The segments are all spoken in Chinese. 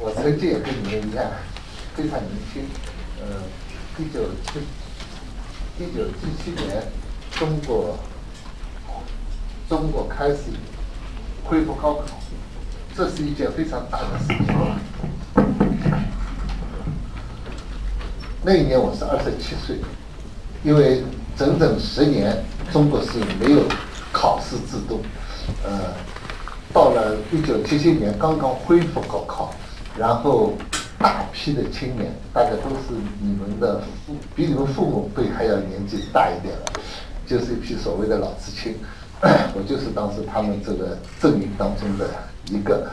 我曾经也跟你们一样，非常年轻。呃，一九七一九七七年，中国中国开始恢复高考，这是一件非常大的事情。那一年我是二十七岁，因为整整十年中国是没有考。试制度，呃。到了一九七七年，刚刚恢复高考，然后大批的青年，大家都是你们的父，比你们父母辈还要年纪大一点了，就是一批所谓的老知青，我就是当时他们这个阵营当中的一个，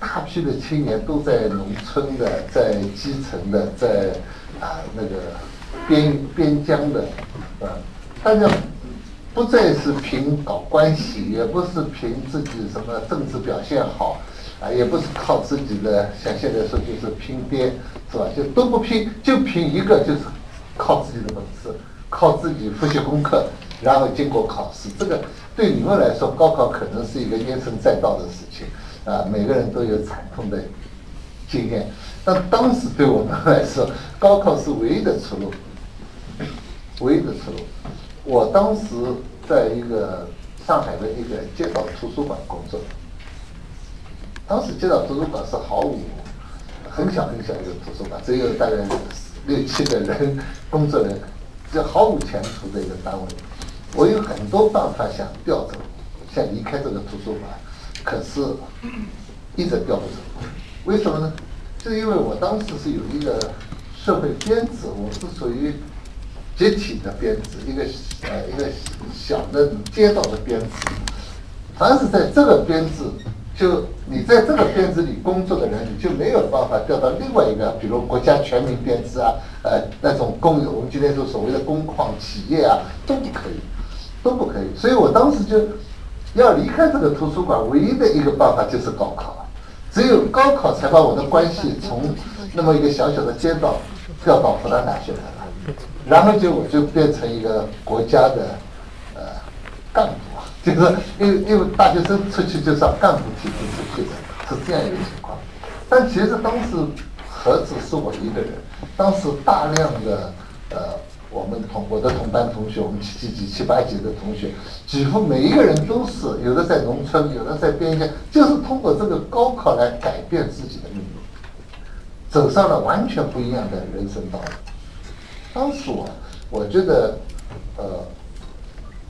大批的青年都在农村的，在基层的，在啊那个边边疆的，啊，大家。不再是凭搞关系，也不是凭自己什么政治表现好，啊，也不是靠自己的，像现在说就是拼爹，是吧？就都不拼，就凭一个，就是靠自己的本事，靠自己复习功课，然后经过考试。这个对你们来说，高考可能是一个怨声载道的事情，啊，每个人都有惨痛的经验。但当时对我们来说，高考是唯一的出路，唯一的出路。我当时在一个上海的一个街道图书馆工作，当时街道图书馆是毫无很小很小一个图书馆，只有大概六七个人工作人，这毫无前途的一个单位。我有很多办法想调走，想离开这个图书馆，可是一直调不走。为什么呢？就是因为我当时是有一个社会编制，我是属于。集体的编制，一个呃一个小的街道的编制，凡是在这个编制，就你在这个编制里工作的人，你就没有办法调到另外一个，比如国家全民编制啊，呃那种公有，我们今天说所谓的工矿企业啊，都不可以，都不可以。所以我当时就要离开这个图书馆，唯一的一个办法就是高考，只有高考才把我的关系从那么一个小小的街道调到复旦大学来了。然后就我就变成一个国家的呃干部，就是因为因为大学生出去就是干部体制出去的，是这样一个情况。但其实当时何止是我一个人，当时大量的呃我们同我的同班同学，我们七七级、七八级的同学，几乎每一个人都是有的在农村，有的在边疆，就是通过这个高考来改变自己的命运，走上了完全不一样的人生道路。当时我，我觉得，呃，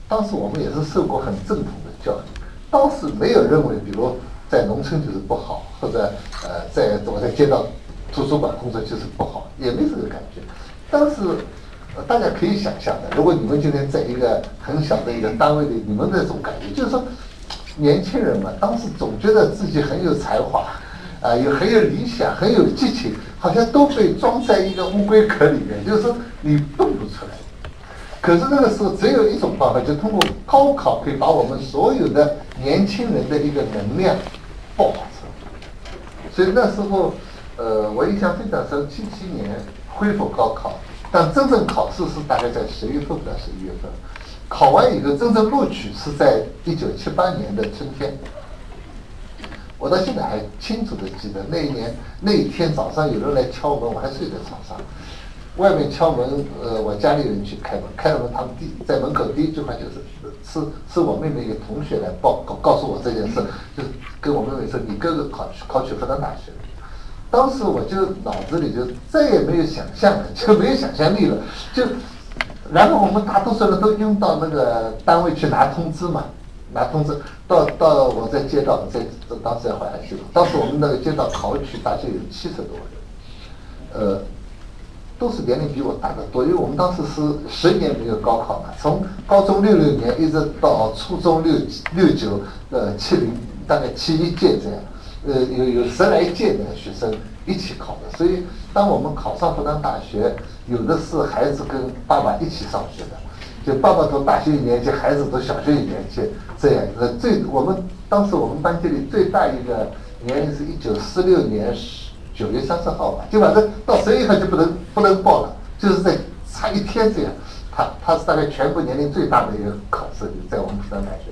当时我们也是受过很正统的教育，当时没有认为，比如在农村就是不好，或者呃，在我在街道图书馆工作就是不好，也没这个感觉。当时大家可以想象的，如果你们今天在一个很小的一个单位里，你们那种感觉，就是说，年轻人嘛，当时总觉得自己很有才华。啊，有很有理想，很有激情，好像都被装在一个乌龟壳里面，就是说你蹦不出来。可是那个时候只有一种办法，就通过高考可以把我们所有的年轻人的一个能量爆发出来。所以那时候，呃，我印象非常深，七七年恢复高考，但真正考试是大概在十月份到十一月份，考完以后真正录取是在一九七八年的春天。我到现在还清楚的记得那一年那一天早上有人来敲门，我还睡在床上。外面敲门，呃，我家里人去开门，开了门，他们第在门口第一句话就是是是我妹妹一个同学来报告告诉我这件事，就跟我妹妹说你哥哥考考取复旦大学。当时我就脑子里就再也没有想象了，就没有想象力了，就然后我们大多数人都拥到那个单位去拿通知嘛。拿通知到到我在街道在当时在淮海区，当时我们那个街道考取大概有七十多人，呃，都是年龄比我大的多，因为我们当时是十年没有高考嘛，从高中六六年一直到初中六六九呃七零大概七一届这样，呃，有有十来届的学生一起考的，所以当我们考上复旦大学，有的是孩子跟爸爸一起上学的，就爸爸读大学一年级，孩子读小学一年级这样。呃，最我们当时我们班级里最大一个年龄是一九四六年九月三十号吧，就反正到十一号就不能不能报了，就是在差一天这样。他他是大概全部年龄最大的一个考试，在我们复旦大学，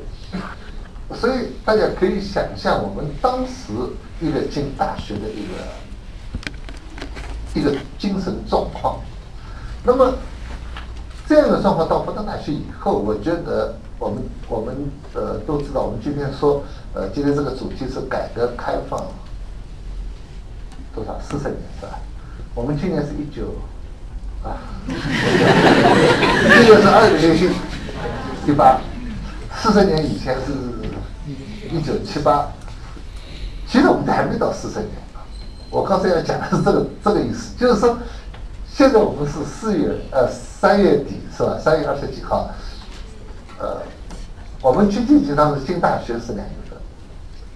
所以大家可以想象我们当时一个进大学的一个一个精神状况。那么这样的状况到复旦大学以后，我觉得我们我们呃都知道，我们今天说呃今天这个主题是改革开放多少四十年是吧？我们今年是一九。啊，这个是二零一八，四十年以前是一九七八，其实我们还没到四十年。我刚才要讲的是这个这个意思，就是说，现在我们是四月呃三月底是吧？三月二十几号，呃，我们经济集团是进大学是两年，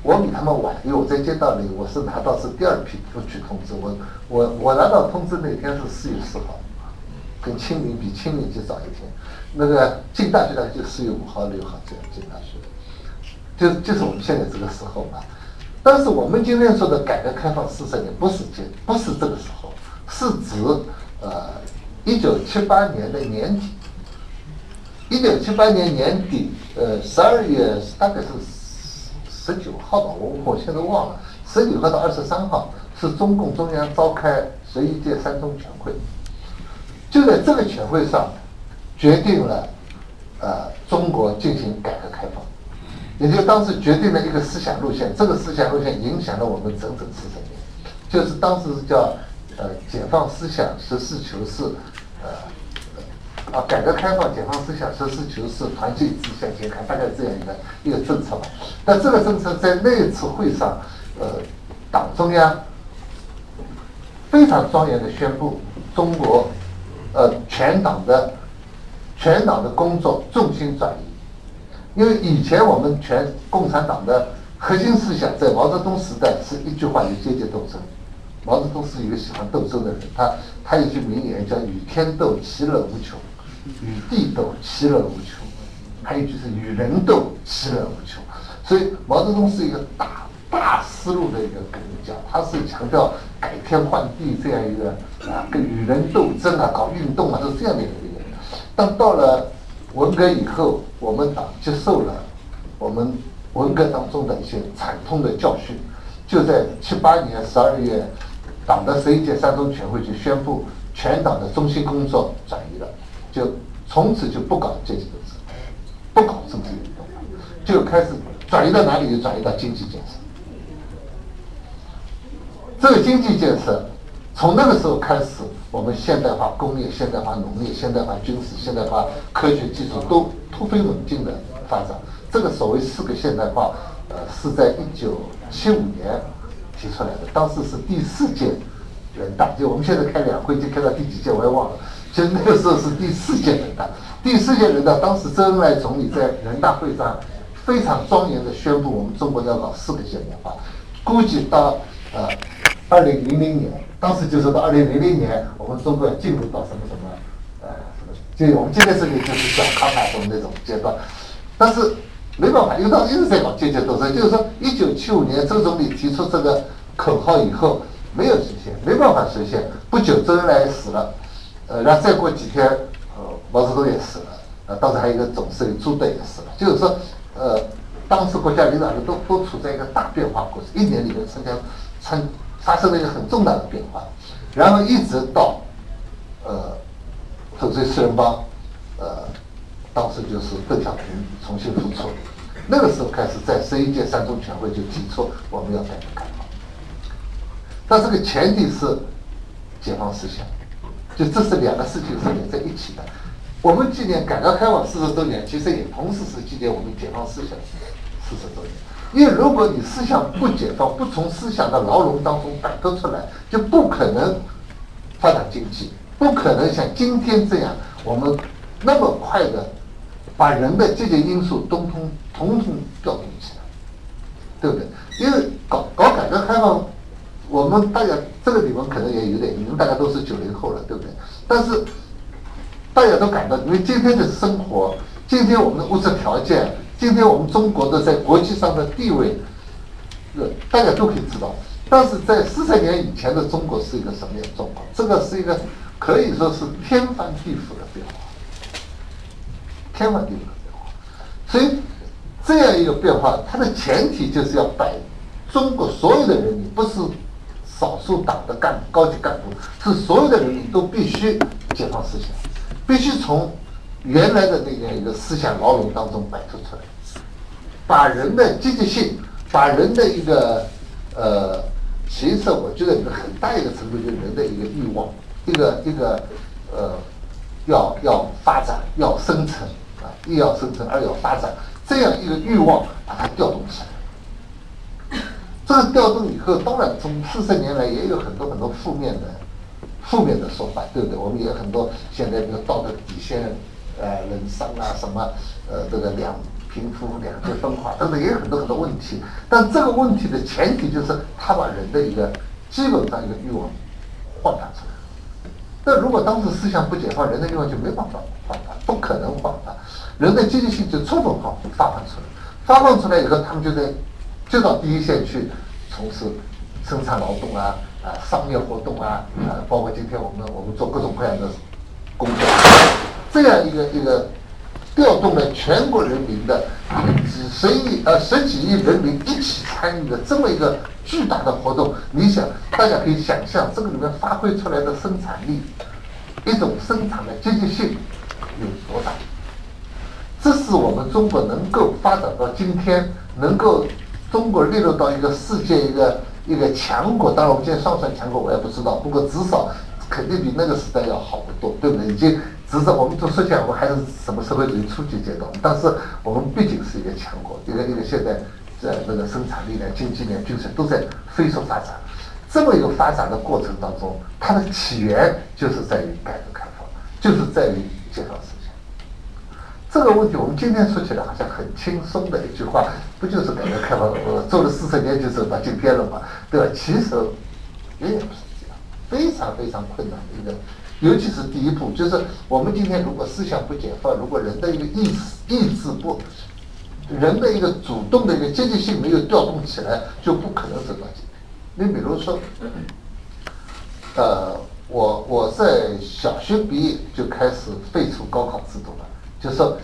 我比他们晚，因为我在街道里，我是拿到是第二批录取通知，我我我拿到通知那天是四月四号。跟清明比清明节早一天，那个进大学的就四月五号六号这样进大学，就就是我们现在这个时候嘛。但是我们今天说的改革开放四十年不是这不是这个时候，是指呃一九七八年的年底，一九七八年年底呃十二月大概是十九号吧，我我现在忘了，十九号到二十三号是中共中央召开十一届三中全会。就在这个全会上，决定了，呃，中国进行改革开放，也就当时决定了一个思想路线。这个思想路线影响了我们整整四十年，就是当时叫呃解放思想、实事求是，呃，啊改革开放、解放思想、实事求是、团结一致向前看，大概这样一个一个政策吧。但这个政策在那一次会上，呃，党中央非常庄严的宣布，中国。呃，全党的全党的工作重心转移，因为以前我们全共产党的核心思想，在毛泽东时代是一句话：与阶级斗争。毛泽东是一个喜欢斗争的人，他他有句名言叫“与天斗，其乐无穷；与地斗，其乐无穷；还有一句是与人斗，其乐无穷”。所以毛泽东是一个大大思路的一个革命家，他是强调改天换地这样一个。啊，跟与人斗争啊，搞运动啊，都是这样的一个人。但到了文革以后，我们党接受了我们文革当中的一些惨痛的教训，就在七八年十二月，党的十一届三中全会就宣布全党的中心工作转移了，就从此就不搞阶级斗争，不搞政治运动，就开始转移到哪里？就转移到经济建设。这个经济建设。从那个时候开始，我们现代化工业、现代化农业、现代化军事、现代化科学技术都突飞猛进的发展。这个所谓四个现代化，呃，是在一九七五年提出来的，当时是第四届人大，就我们现在开两会就开到第几届我也忘了，就那个时候是第四届人大。第四届人大当时周恩来总理在人大会上非常庄严的宣布，我们中国要搞四个现代化，估计到呃二零零零年。当时就是到二零零零年，我们中国要进入到什么什么，呃，什么，就我们今天这里就是小康啊什么那种阶段，但是没办法，因为当时一直在搞阶级斗争，就是说一九七五年周总理提出这个口号以后，没有实现，没办法实现。不久周恩来死了，呃，然后再过几天，呃，毛泽东也死了，呃，当时还有一个总司令朱德也死了，就是说，呃，当时国家领导人都都处在一个大变化过程，一年里面参加参。发生了一个很重大的变化，然后一直到，呃，粉碎四人帮，呃，当时就是邓小平重新复出，那个时候开始在十一届三中全会就提出我们要改革开放，但这个前提是解放思想，就这是两个事情是连在一起的。我们纪念改革开放四十周年，其实也同时是纪念我们解放思想四十周年。因为如果你思想不解放，不从思想的牢笼当中摆脱出来，就不可能发展经济，不可能像今天这样，我们那么快的把人的这些因素通通统统调动起来，对不对？因为搞搞改革开放我们大家这个你们可能也有点，你们大家都是九零后了，对不对？但是大家都感到，因为今天的生活，今天我们的物质条件，今天我们中国的在国际上的地位，呃，大家都可以知道。但是在四十年以前的中国是一个什么样的状况？这个是一个可以说是天翻地覆的变化，天翻地覆的变化。所以这样一个变化，它的前提就是要摆中国所有的人民，不是少数党的干高级干部，是所有的人民都必须解放思想，必须从原来的那样一个思想牢笼当中摆脱出来，把人的积极性，把人的一个呃。其实我觉得一个很大一个程度就是人的一个欲望，一个一个呃，要要发展，要生存啊，一要生存，二要发展，这样一个欲望把它调动起来。这个调动以后，当然从四十年来也有很多很多负面的负面的说法，对不对？我们也有很多现在比如道德底线，呃，人伤啊，什么呃，这个两。贫富两极分化等等也有很多很多问题，但这个问题的前提就是他把人的一个基本上一个欲望焕发出来。那如果当时思想不解放，人的欲望就没办法焕发，不可能焕发，人的积极性就充分发发放出来。发放出来以后，他们就在就到第一线去从事生产劳动啊啊商业活动啊啊，包括今天我们我们做各种各样的工作，这样一个一个。调动了全国人民的几十亿呃十几亿人民一起参与的这么一个巨大的活动，你想，大家可以想象这个里面发挥出来的生产力，一种生产的积极性有多大？这是我们中国能够发展到今天，能够中国列入到一个世界一个一个强国。当然，我们今天算不算强国我也不知道，不过至少肯定比那个时代要好得多，对不对？已经。只是我们都说起来，我们还是什么社会主义初级阶段，但是我们毕竟是一个强国，一个一个现在在那个生产力量、经济量、军事都在飞速发展。这么一个发展的。过程当中，它的起源就是在于改革开放，就是在于解放。这个问题我们今天说起来好像很轻松的一句话，不就是改革开放？我做了四十年就走到今天了嘛，对吧？其实远远不是这样，非常非常困难的一个。尤其是第一步，就是我们今天如果思想不解放，如果人的一个意识意志不，人的一个主动的一个积极性没有调动起来，就不可能走到今天。你比如说，呃，我我在小学毕业就开始废除高考制度了，就是说，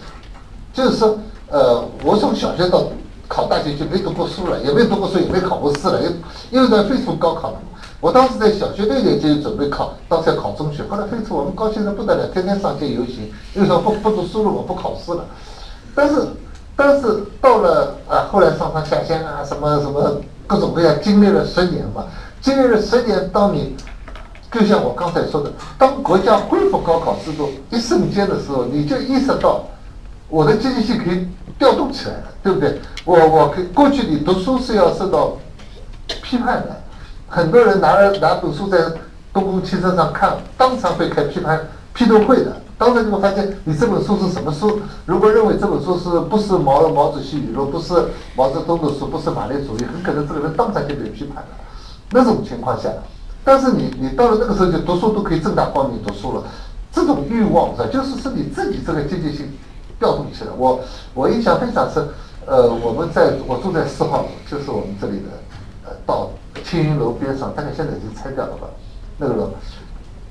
就是说，呃，我从小学到考大学就没读过书了，也没读过书，也没考过试了，因因为在废除高考了。我当时在小学六年级准备考，当时要考中学，后来废除，我们高兴的不得了，天天上街游行，又说不不读书了，我不考试了。但是，但是到了啊，后来上山下乡啊，什么什么各种各样，经历了十年嘛，经历了十年，当你就像我刚才说的，当国家恢复高考制度一瞬间的时候，你就意识到我的积极性可以调动起来了，对不对？我我可过去你读书是要受到批判的。很多人拿了拿本书在公共汽车上看，当场会开批判批斗会的。当时就会发现，你这本书是什么书？如果认为这本书是不是毛毛主席语录，不是毛泽东的书，不是马列主义，很可能这个人当场就被批判了。那种情况下，但是你你到了那个时候，就读书都可以正大光明读书了。这种欲望是就是是你自己这个积极性调动起来。我我印象非常深，呃，我们在我住在四号楼，就是我们这里的呃到。青云楼边上，大概现在已经拆掉了吧？那个楼，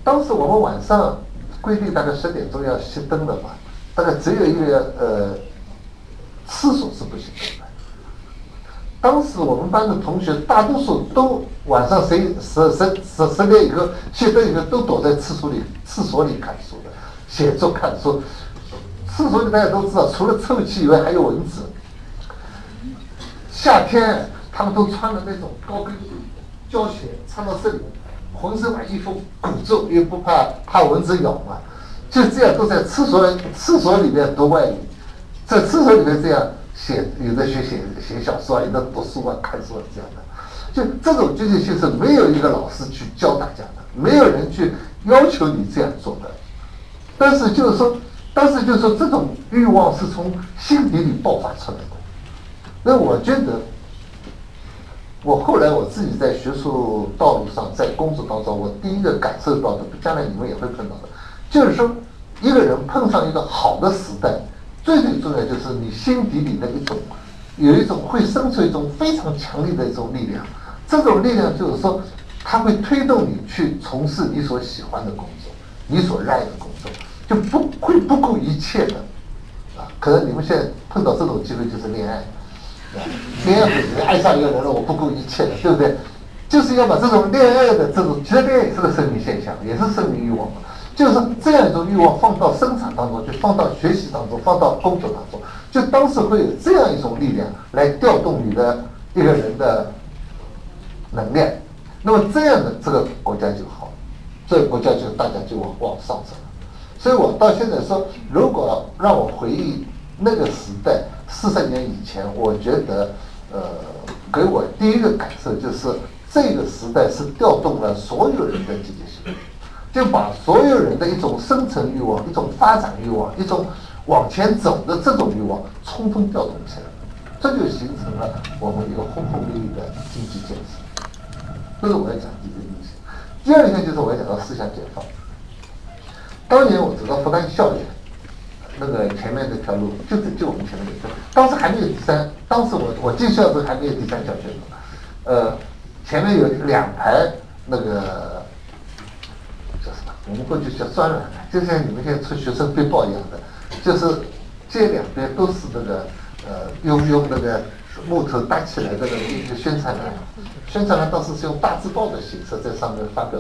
当时我们晚上规定大概十点钟要熄灯了嘛，大概只有一个呃厕所是不行的。当时我们班的同学大多数都晚上十十十十十点以后熄灯以后都躲在厕所里厕所里看书的，写作看书。厕所里大家都知道，除了臭气以外还有蚊子。夏天他们都穿的那种高跟。胶鞋穿到这里，浑身把衣服鼓住，又不怕怕蚊子咬嘛，就这样都在厕所厕所里面读外语，在厕所里面这样写，有的学写写小说，有的读书啊，看书啊这样的，就这种积极性是没有一个老师去教大家的，没有人去要求你这样做的，但是就是说，但是就是说这种欲望是从心底里爆发出来的，那我觉得。我后来我自己在学术道路上，在工作当中，我第一个感受到的，将来你们也会碰到的，就是说，一个人碰上一个好的时代，最最重要就是你心底里的一种，有一种会生出一种非常强烈的一种力量，这种力量就是说，它会推动你去从事你所喜欢的工作，你所热爱的工作，就不会不顾一切的，啊，可能你们现在碰到这种机会就是恋爱。恋爱爱上一个人了，我不顾一切的，对不对？就是要把这种恋爱的这种，其实恋爱也是个生理现象，也是生命欲望嘛。就是这样一种欲望放到生产当中，就放到学习当中，放到工作当中，就当时会有这样一种力量来调动你的一个人的能量。那么这样的这个国家就好，这个国家就大家就往往上走。所以我到现在说，如果让我回忆那个时代。四十年以前，我觉得，呃，给我第一个感受就是，这个时代是调动了所有人的积极性，就把所有人的一种生存欲望、一种发展欲望、一种往前走的这种欲望，充分调动起来，这就形成了我们一个轰轰烈烈的经济建设。这是我要讲第一个东西。第二个就是我要讲到思想解放。当年我走到复旦校园。那个前面那条路就是就我们前面那条，当时还没有第三，当时我我进校的时候还没有第三小学路，呃，前面有两排那个？我们过去叫专栏，就像你们现在出学生背包一样的，就是这两边都是那个呃用用那个木头搭起来的那个一个宣传栏，宣传栏当时是用大字报的形式在上面发表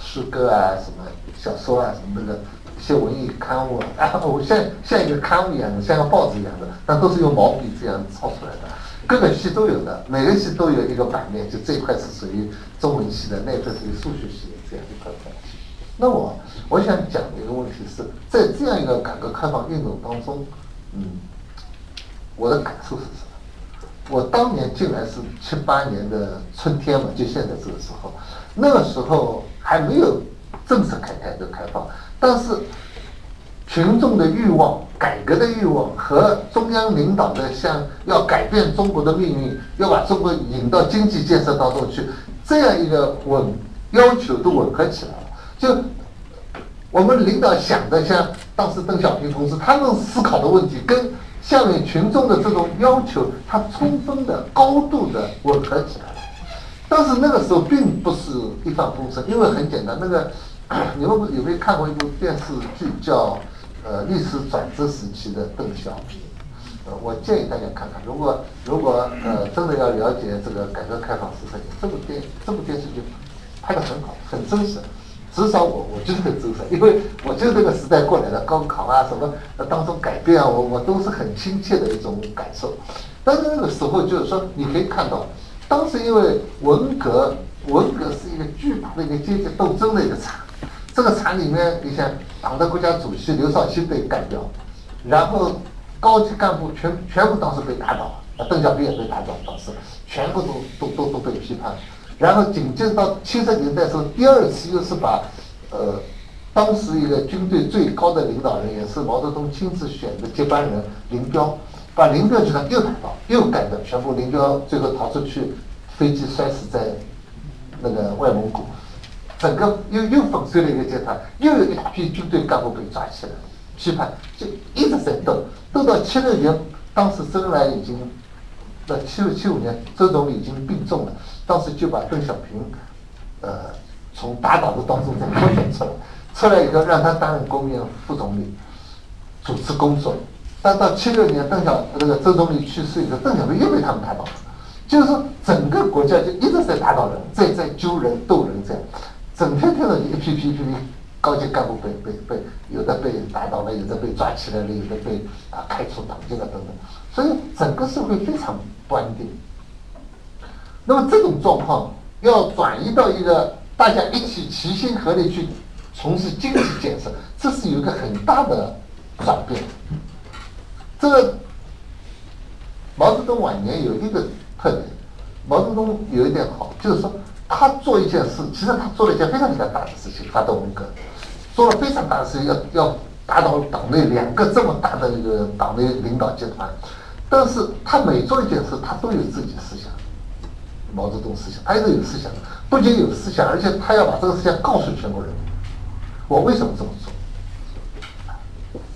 诗歌啊、什么小说啊、什么那个。一些文艺刊物啊，我像像一个刊物一样的，像个报纸一样的，但都是用毛笔这样抄出来的。各个系都有的，每个系都有一个版面，就这一块是属于中文系的，那一块属于数学系的这样一块块。那我我想讲的一个问题是在这样一个改革开放运动当中，嗯，我的感受是什么？我当年进来是七八年的春天嘛，就现在这个时候，那个时候还没有正式开改革开放。但是，群众的欲望、改革的欲望和中央领导的想要改变中国的命运，要把中国引到经济建设当中去，这样一个吻要求都吻合起来了。就我们领导想的，像当时邓小平同志他们思考的问题，跟下面群众的这种要求，他充分的、高度的吻合起来了。但是那个时候并不是一帆风顺，因为很简单，那个。你们有没有看过一部电视剧叫《呃历史转折时期的邓小平》？呃，我建议大家看看。如果如果呃真的要了解这个改革开放四十年，这部电这部电视剧拍得很好，很真实。至少我我就是很真实，因为我就是这个时代过来的，高考啊什么当中改变啊，我我都是很亲切的一种感受。但是那个时候就是说，你可以看到，当时因为文革，文革是一个巨大的一个阶级斗争的一个场。这个场里面，你想党的国家主席刘少奇被干掉，然后高级干部全全部当时被打倒，邓小平也被打倒，当时全部都都都都被批判，然后紧接着到七十年代时候，第二次又是把，呃，当时一个军队最高的领导人，也是毛泽东亲自选的接班人林彪，把林彪集团又打倒，又干掉，全部林彪最后逃出去，飞机摔死在那个外蒙古。整个又又粉碎了一个集团，又有一大批军队干部被抓起来，批判就一直在斗，斗到七六年，当时周恩来已经，那七六七五年，周总理已经病重了，当时就把邓小平，呃，从打倒的当中再挑选出来，出来以后让他担任国务院副总理，主持工作，但到七六年邓小那个周总理去世以后，邓小平又被他们打倒了，就是说整个国家就一直在打倒人，在在揪人斗人这样。整天看到一批批批高级干部被被被，有的被打倒了，有的被抓起来了，有的被啊开除党籍了等等，所以整个社会非常不安定。那么这种状况要转移到一个大家一起齐心合力去从事经济建设，这是有一个很大的转变。这个毛泽东晚年有一个特点，毛泽东有一点好，就是说。他做一件事，其实他做了一件非常非常大的事情，发动文革，做了非常大的事情，要要打倒党内两个这么大的一个党内领导集团。但是他每做一件事，他都有自己的思想，毛泽东思想，他一直有思想，不仅有思想，而且他要把这个思想告诉全国人民。我为什么这么做？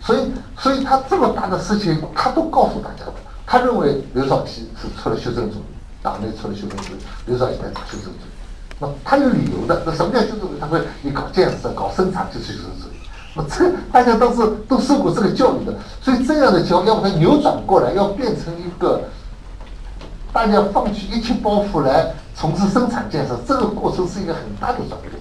所以，所以他这么大的事情，他都告诉大家的。他认为刘少奇是出了修正主义，党内出了修正主义，刘少奇在搞修正主义。那他有理由的。那什么叫修正主义？他会你搞建设、搞生产就是修正主义。那这大家都是都受过这个教育的，所以这样的情况要把它扭转过来，要变成一个大家放弃一切包袱来从事生产建设，这个过程是一个很大的转变。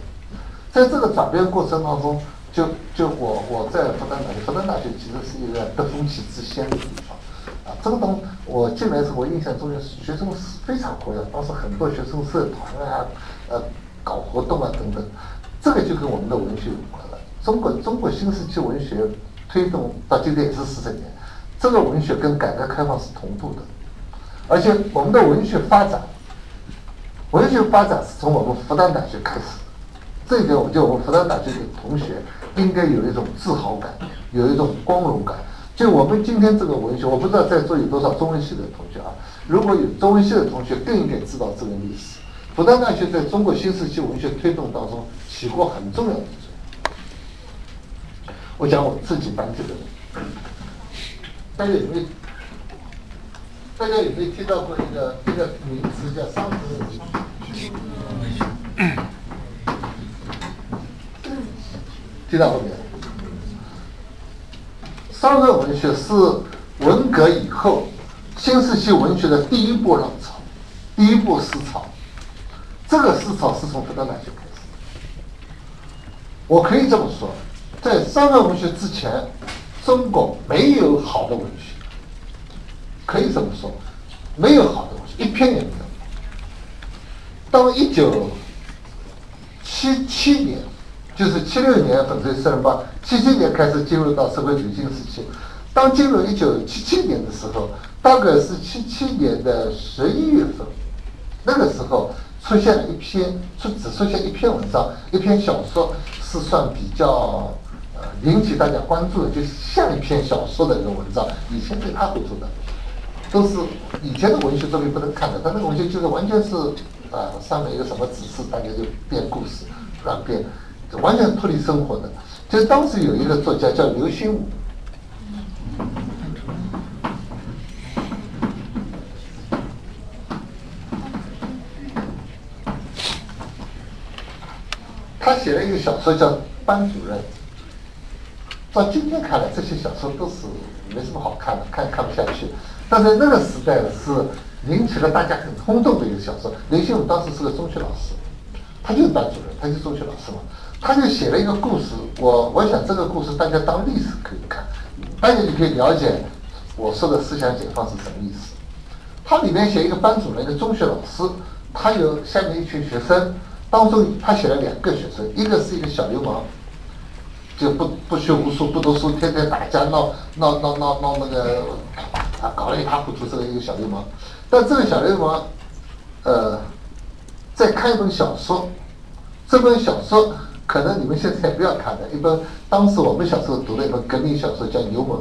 在这个转变过程当中，就就我我在复旦大学，复旦大学其实是一个得风气之先的地方。啊，这个东我进来时候，我印象中学生是非常活跃，当时很多学生社团啊，呃，搞活动啊等等。这个就跟我们的文学有关了。中国中国新时期文学推动到今天也是四十年，这个文学跟改革开放是同步的，而且我们的文学发展，文学发展是从我们复旦大学开始。这一点，我觉得我们复旦大学的同学应该有一种自豪感，有一种光荣感。就我们今天这个文学，我不知道在座有多少中文系的同学啊？如果有中文系的同学，更应该知道这个历史。复旦大学在中国新时期文学推动当中起过很重要的作用。我讲我自己班这个人，大家有没有？大家有没有听到过一个一个名词叫桑德文学？听到过没有，商人文学是文革以后新时期文学的第一波浪潮，第一波思潮。这个思潮是从复旦大学开始。我可以这么说，在商人文学之前，中国没有好的文学。可以这么说，没有好的文学，一篇也没有。到一九七七年。就是七六年粉碎四人帮，七七年开始进入到社会主义新时期。当进入一九七七年的时候，大概是七七年的十一月份，那个时候出现了一篇，出只出现一篇文章，一篇小说是算比较呃引起大家关注的，就是像一篇小说的一个文章。以前对他会做的，都是以前的文学作品不能看的，他那个文学就是完全是啊上面一个什么指示，大家就编故事，乱编。完全脱离生活的，就当时有一个作家叫刘心武，他写了一个小说叫《班主任》。到今天看来，这些小说都是没什么好看的，看看不下去。但在那个时代呢，是引起了大家很轰动的一个小说。刘心武当时是个中学老师，他就是班主任，他是中学老师嘛。他就写了一个故事，我我想这个故事大家当历史可以看，大家就可以了解我说的思想解放是什么意思。他里面写一个班主任，一个中学老师，他有下面一群学生，当中他写了两个学生，一个是一个小流氓，就不不学无术，不读书，天天打架闹闹闹闹闹那个啊，搞得一塌糊涂，这个一个小流氓。但这个小流氓，呃，在看一本小说，这本小说。可能你们现在不要看的一本，当时我们小时候读的一本革命小说叫《牛虻》。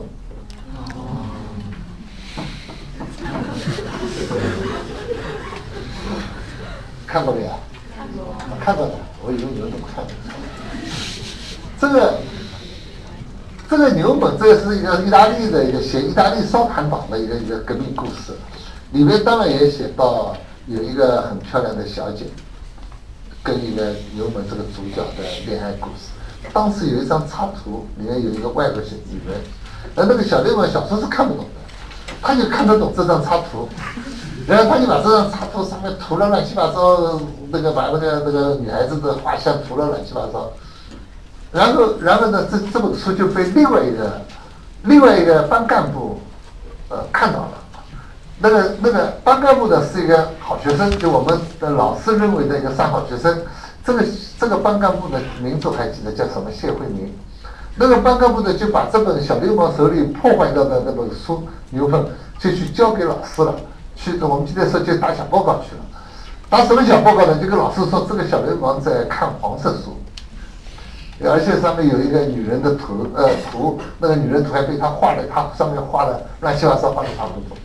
看过没有？看过。看过的，我以为你们都看过。这个，这个《牛本》这个是一个意大利的一个写意大利烧炭党的一个一个革命故事，里面当然也写到有一个很漂亮的小姐。跟一个牛本这个主角的恋爱故事，当时有一张插图，里面有一个外国小女人，而那个小流氓小时候是看不懂的，他就看得懂这张插图，然后他就把这张插图上面涂了乱七八糟，那个把那个那个女孩子的画像涂了乱七八糟，然后然后呢，这这本书就被另外一个另外一个班干部呃看到了。那个那个班干部呢是一个好学生，就我们的老师认为的一个三好学生。这个这个班干部的名字还记得叫什么？谢慧明。那个班干部呢就把这本小流氓手里破坏掉的那本书《牛粪》，就去交给老师了。去我们今天说就打小报告去了。打什么小报告呢？就跟老师说这个小流氓在看黄色书，而且上面有一个女人的图，呃图，那个女人图还被他画了，他上面画了乱七八糟，画的差不多。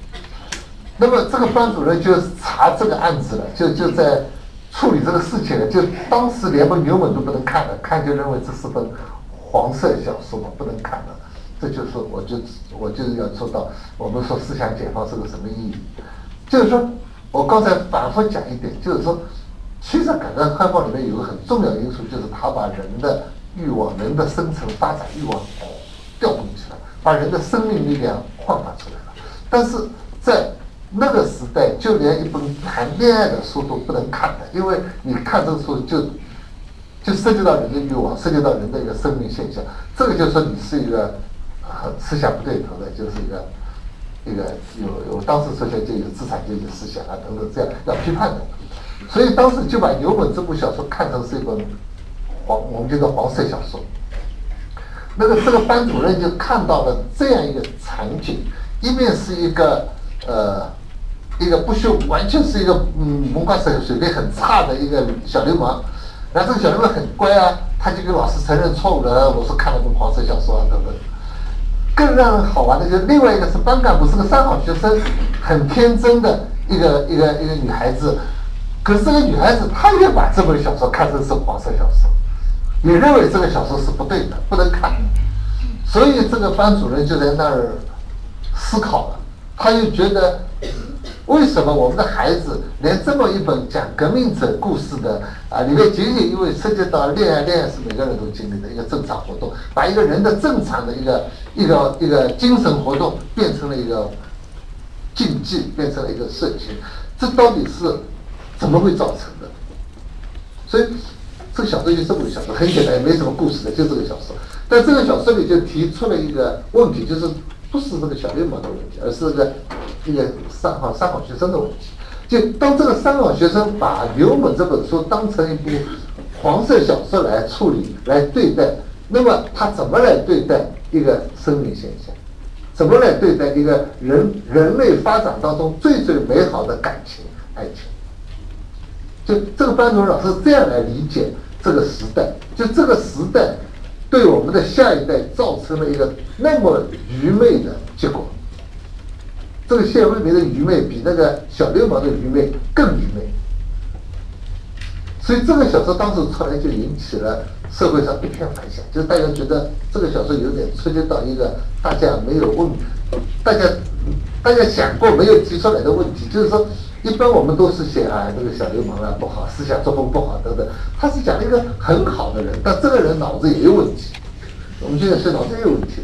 那么这个班主任就查这个案子了，就就在处理这个事情了。就当时连个牛文都不能看了，看就认为这是本黄色小说嘛，不能看了。这就是我就我就是要说到我们说思想解放是个什么意义？就是说我刚才反复讲一点，就是说，其实改革开放里面有个很重要因素，就是他把人的欲望、人的生存发展欲望调动起来，把人的生命力量焕发出来了。但是在那个时代，就连一本谈恋爱的书都不能看的，因为你看这书就就涉及到人的欲望，涉及到人的一个生命现象，这个就说你是一个。思想不对头的，就是一个一个有有当时出现就有资产阶级思想啊等等这样要批判的，所以当时就把牛本这部小说看成是一本黄我们叫做黄色小说。那个这个班主任就看到了这样一个场景，一面是一个呃一个不修完全是一个嗯文化水水平很差的一个小流氓，然后这个小流氓很乖啊，他就跟老师承认错误了，我是看了本黄色小说啊等等。更让人好玩的就是另外一个是班干部是个三好学生，很天真的一个一个一个女孩子，可是这个女孩子她也把这本小说看成是黄色小说，你认为这个小说是不对的，不能看，所以这个班主任就在那儿思考了，他就觉得。为什么我们的孩子连这么一本讲革命者故事的啊，里面仅仅因为涉及到恋爱，恋爱是每个人都经历的一个正常活动，把一个人的正常的一个一个一个精神活动变成了一个禁忌，变成了一个色情，这到底是怎么会造成的？所以这个小说就这么个小说，很简单，也没什么故事的，就这个小说。但这个小说里就提出了一个问题，就是。不是这个小流氓的问题，而是个一个三好三好学生的问题。就当这个三好学生把《牛本》这本书当成一部黄色小说来处理、来对待，那么他怎么来对待一个生命现象？怎么来对待一个人人类发展当中最最美好的感情——爱情？就这个班主任老师这样来理解这个时代，就这个时代。对我们的下一代造成了一个那么愚昧的结果。这个谢微民的愚昧比那个小流氓的愚昧更愚昧。所以这个小说当时出来就引起了社会上一片反响，就是大家觉得这个小说有点触及到一个大家没有问，大家大家想过没有提出来的问题，就是说。一般我们都是写啊，这个小流氓啊不好，思想作风不好等等。他是讲一个很好的人，但这个人脑子也有问题。我们现在是脑子也有问题的。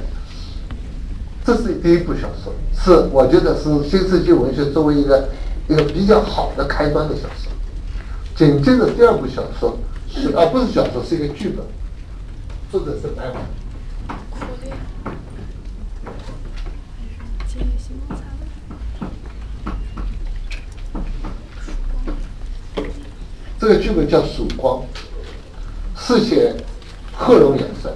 这是第一部小说，是我觉得是新世纪文学作为一个一个比较好的开端的小说。紧接着第二部小说是啊，不是小说，是一个剧本，作者是白马。这个剧本叫《曙光》，是写贺龙元帅。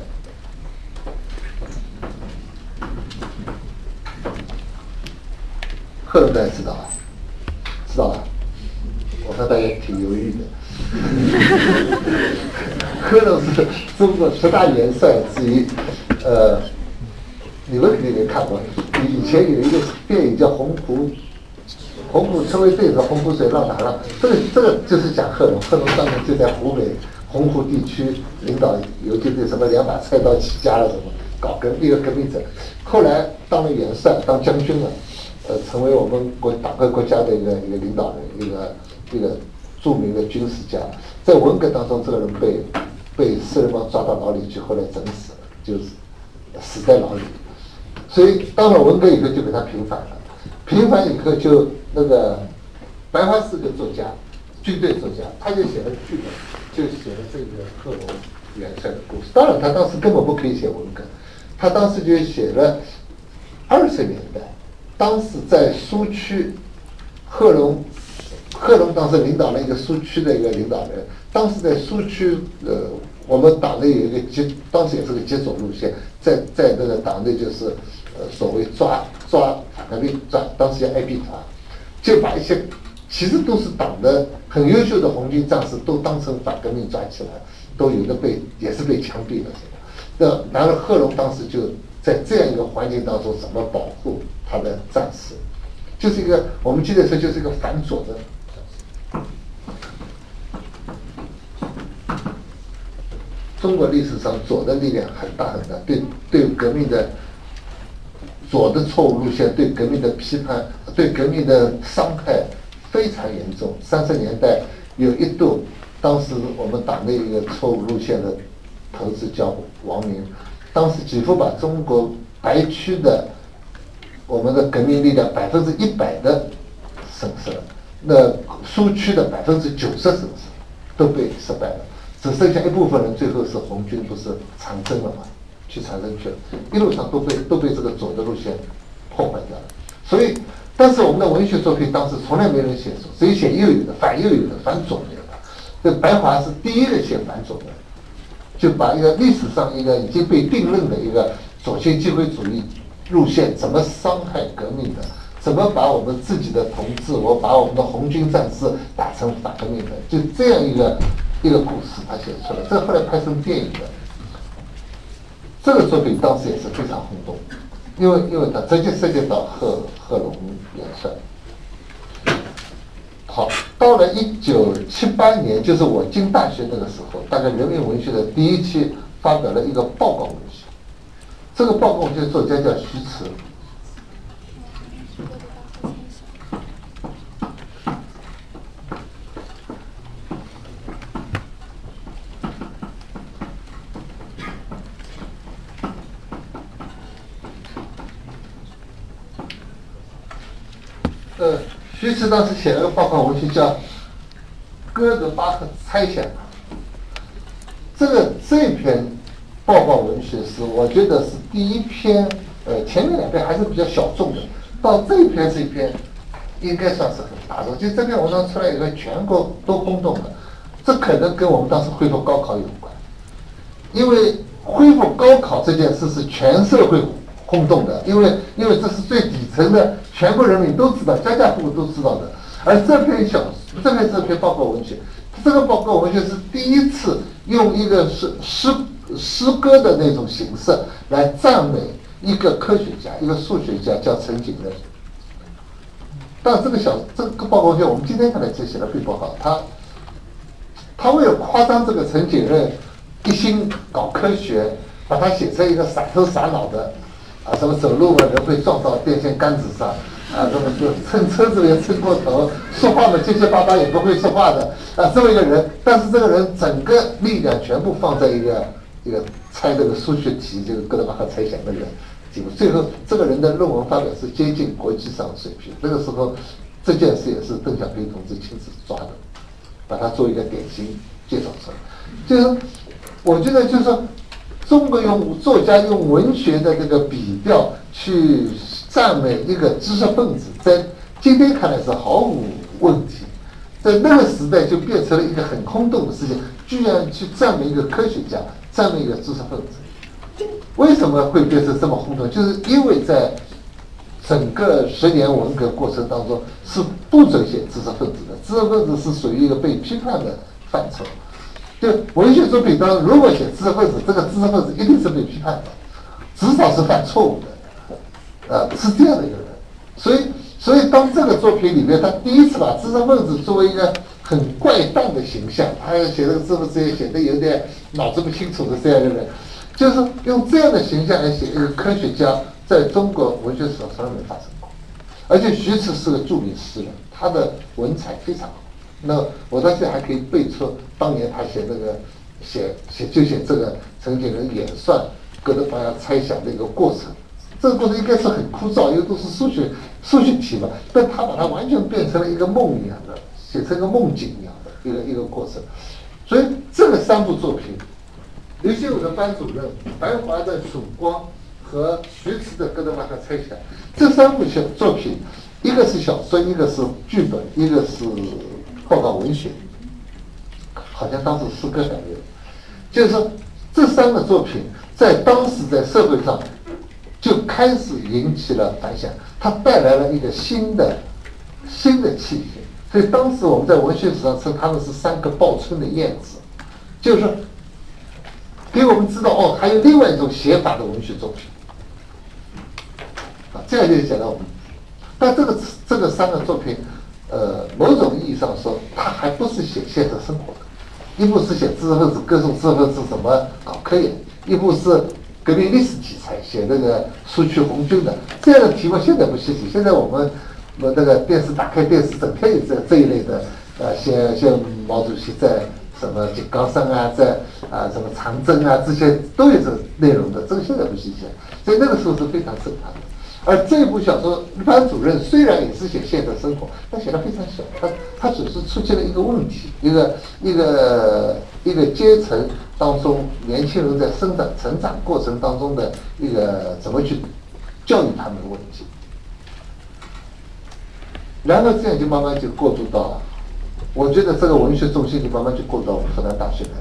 贺龙大家知道吧？知道吧？我看大家挺犹豫的。贺龙是中国十大元帅之一，呃，你们肯定没看过。以前有一个电影叫《洪湖》。洪湖称为对子，洪湖水浪打浪，这个这个就是讲贺龙，贺龙当年就在湖北洪湖地区领导游击队，什么两把菜刀起家了，什么搞革一个革命者，后来当了元帅，当将军了，呃，成为我们国党和国家的一个一个领导人，一个一个著名的军事家，在文革当中，这个人被被四人帮抓到牢里去，后来整死了，就是死在牢里，所以当了文革以后就给他平反了。平凡以后，就那个白花是个作家，军队作家，他就写了剧本，就写了这个贺龙元帅的故事。当然，他当时根本不可以写文革，他当时就写了二十年代，当时在苏区，贺龙，贺龙当时领导了一个苏区的一个领导人，当时在苏区，呃，我们党内有一个接，当时也是个接走路线，在在那个党内就是。呃，所谓抓抓反革命抓，当时叫 AB 团，就把一些其实都是党的很优秀的红军战士都当成反革命抓起来，都有的被也是被枪毙了。那然而贺龙当时就在这样一个环境当中，怎么保护他的战士？就是一个我们记得说就是一个反左的。中国历史上左的力量很大很大，对对革命的左的错误路线，对革命的批判，对革命的伤害非常严重。三十年代有一度，当时我们党内一个错误路线的头子叫王明，当时几乎把中国白区的我们的革命力量百分之一百的损失了，那苏区的百分之九十损失都被失败了。只剩下一部分人，最后是红军不是长征了吗？去长征去了，一路上都被都被这个左的路线破坏掉了。所以，但是我们的文学作品当时从来没人写左，只有写右翼的、反右翼的、反左没有的。这白华是第一个写反左的，就把一个历史上一个已经被定论的一个左倾机会主义路线怎么伤害革命的，怎么把我们自己的同志，我把我们的红军战士打成反革命的，就这样一个。一个故事，他写出来，这后来拍成电影的。这个作品当时也是非常轰动，因为因为它直接涉及到贺贺龙元帅。好，到了一九七八年，就是我进大学那个时候，大概人民文学的第一期发表了一个报告文学，这个报告文学作家叫徐迟。呃，其实当时写了个报告文学叫《哥德巴赫猜想》，这个这篇报告文学是我觉得是第一篇，呃，前面两篇还是比较小众的，到这篇这篇应该算是很大众。就这篇文章出来以后，全国都轰动了，这可能跟我们当时恢复高考有关，因为恢复高考这件事是全社会。轰动的，因为因为这是最底层的，全国人民都知道，家家户户都知道的。而这篇小这篇这篇报告文学，这个报告文学是第一次用一个诗诗诗歌的那种形式来赞美一个科学家，一个数学家叫陈景润。但这个小这个报告文学，我们今天看来就写的并不好。他他为了夸张这个陈景润一心搞科学，把它写成一个傻头傻脑的。啊，什么走路嘛，人会撞到电线杆子上，啊，这么就蹭车子也蹭过头，说话嘛结结巴巴也不会说话的，啊，这么一个人，但是这个人整个力量全部放在一个一个猜这个数学题，这个哥德巴赫猜想那个结果，最后这个人的论文发表是接近国际上水平。那个时候，这件事也是邓小平同志亲自抓的，把他做一个典型介绍出来。就是我觉得就是说。中国用作家用文学的这个笔调去赞美一个知识分子，在今天看来是毫无问题，在那个时代就变成了一个很空洞的事情，居然去赞美一个科学家，赞美一个知识分子，为什么会变成这么轰动？就是因为在整个十年文革过程当中是不准写知识分子的，知识分子是属于一个被批判的范畴。就文学作品当中，如果写知识分子，这个知识分子一定是被批判的，至少是犯错误的，呃，是这样的一个人。所以，所以当这个作品里面，他第一次把知识分子作为一个很怪诞的形象，他写这个知识分子也写的有点脑子不清楚的这样一个人，就是用这样的形象来写一个科学家，在中国文学史上从来没发生过。而且徐迟是个著名诗人，他的文采非常好。那我到现在还可以背出当年他写那个写写就写这个陈景仁演算哥德巴赫猜想的一个过程，这个过程应该是很枯燥，因为都是数学数学题嘛，但他把它完全变成了一个梦一样的，写成一个梦境一样的一个一个过程。所以这个三部作品，刘心武的班主任、白华的曙光和徐迟的哥德巴赫猜想，这三部小作品，一个是小说，一个是剧本，一个是。报告文学，好像当时诗歌感觉，就是说这三个作品在当时在社会上就开始引起了反响，它带来了一个新的新的气息。所以当时我们在文学史上称他们是三个报春的燕子，就是说给我们知道哦，还有另外一种写法的文学作品啊，这样就讲到我们。但这个这个三个作品，呃，某种意义上说，它还不是写现实生活的。一部是写知识分子歌颂知识分子怎么搞科研，一部是革命历史题材，写那个苏区红军的这样的题目现在不稀奇。现在我们我那个电视打开电视，整天有这这一类的，呃，像像毛主席在什么井冈山啊，在啊什么长征啊，这些都有这内容的，这个现在不稀奇。所以那个时候是非常正常的。而这部小说《班主任》虽然也是写现实生活，但写的非常小，他他只是出现了一个问题，一个一个一个阶层当中年轻人在生长成长过程当中的一个怎么去教育他们的问题，然后这样就慢慢就过渡到了，我觉得这个文学中心就慢慢就过渡到复旦大学来。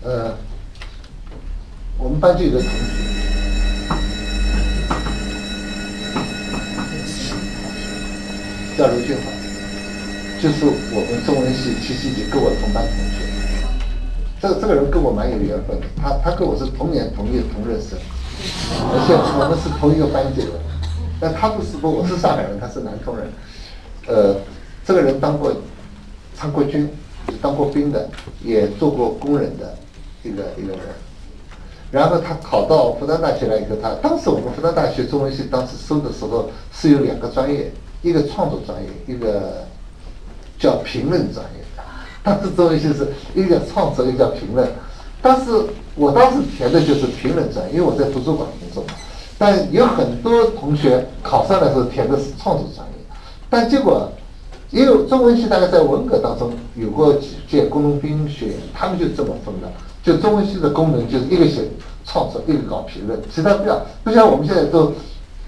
呃，我班就有个同学，叫卢俊华，就是我们中文系七七级跟我同班同学。这这个人跟我蛮有缘分的，他他跟我是同年同月同日生，而且我们是同一个班级的。但他不是不，我是上海人，他是南通人。呃，这个人当过参过军，当过兵的，也做过工人的。一个一个人，然后他考到复旦大学来以后，他当时我们复旦大学中文系当时收的时候是有两个专业，一个创作专业，一个叫评论专业。当时中文系是一个叫创作，一个叫评论。但是我当时填的就是评论专业，因为我在图书馆工作嘛。但有很多同学考上的时候填的是创作专业，但结果因为中文系大概在文革当中有过几届工农兵学员，他们就这么分的。就中文系的功能就是一个写创作，一个搞评论，其他不要。不像我们现在都，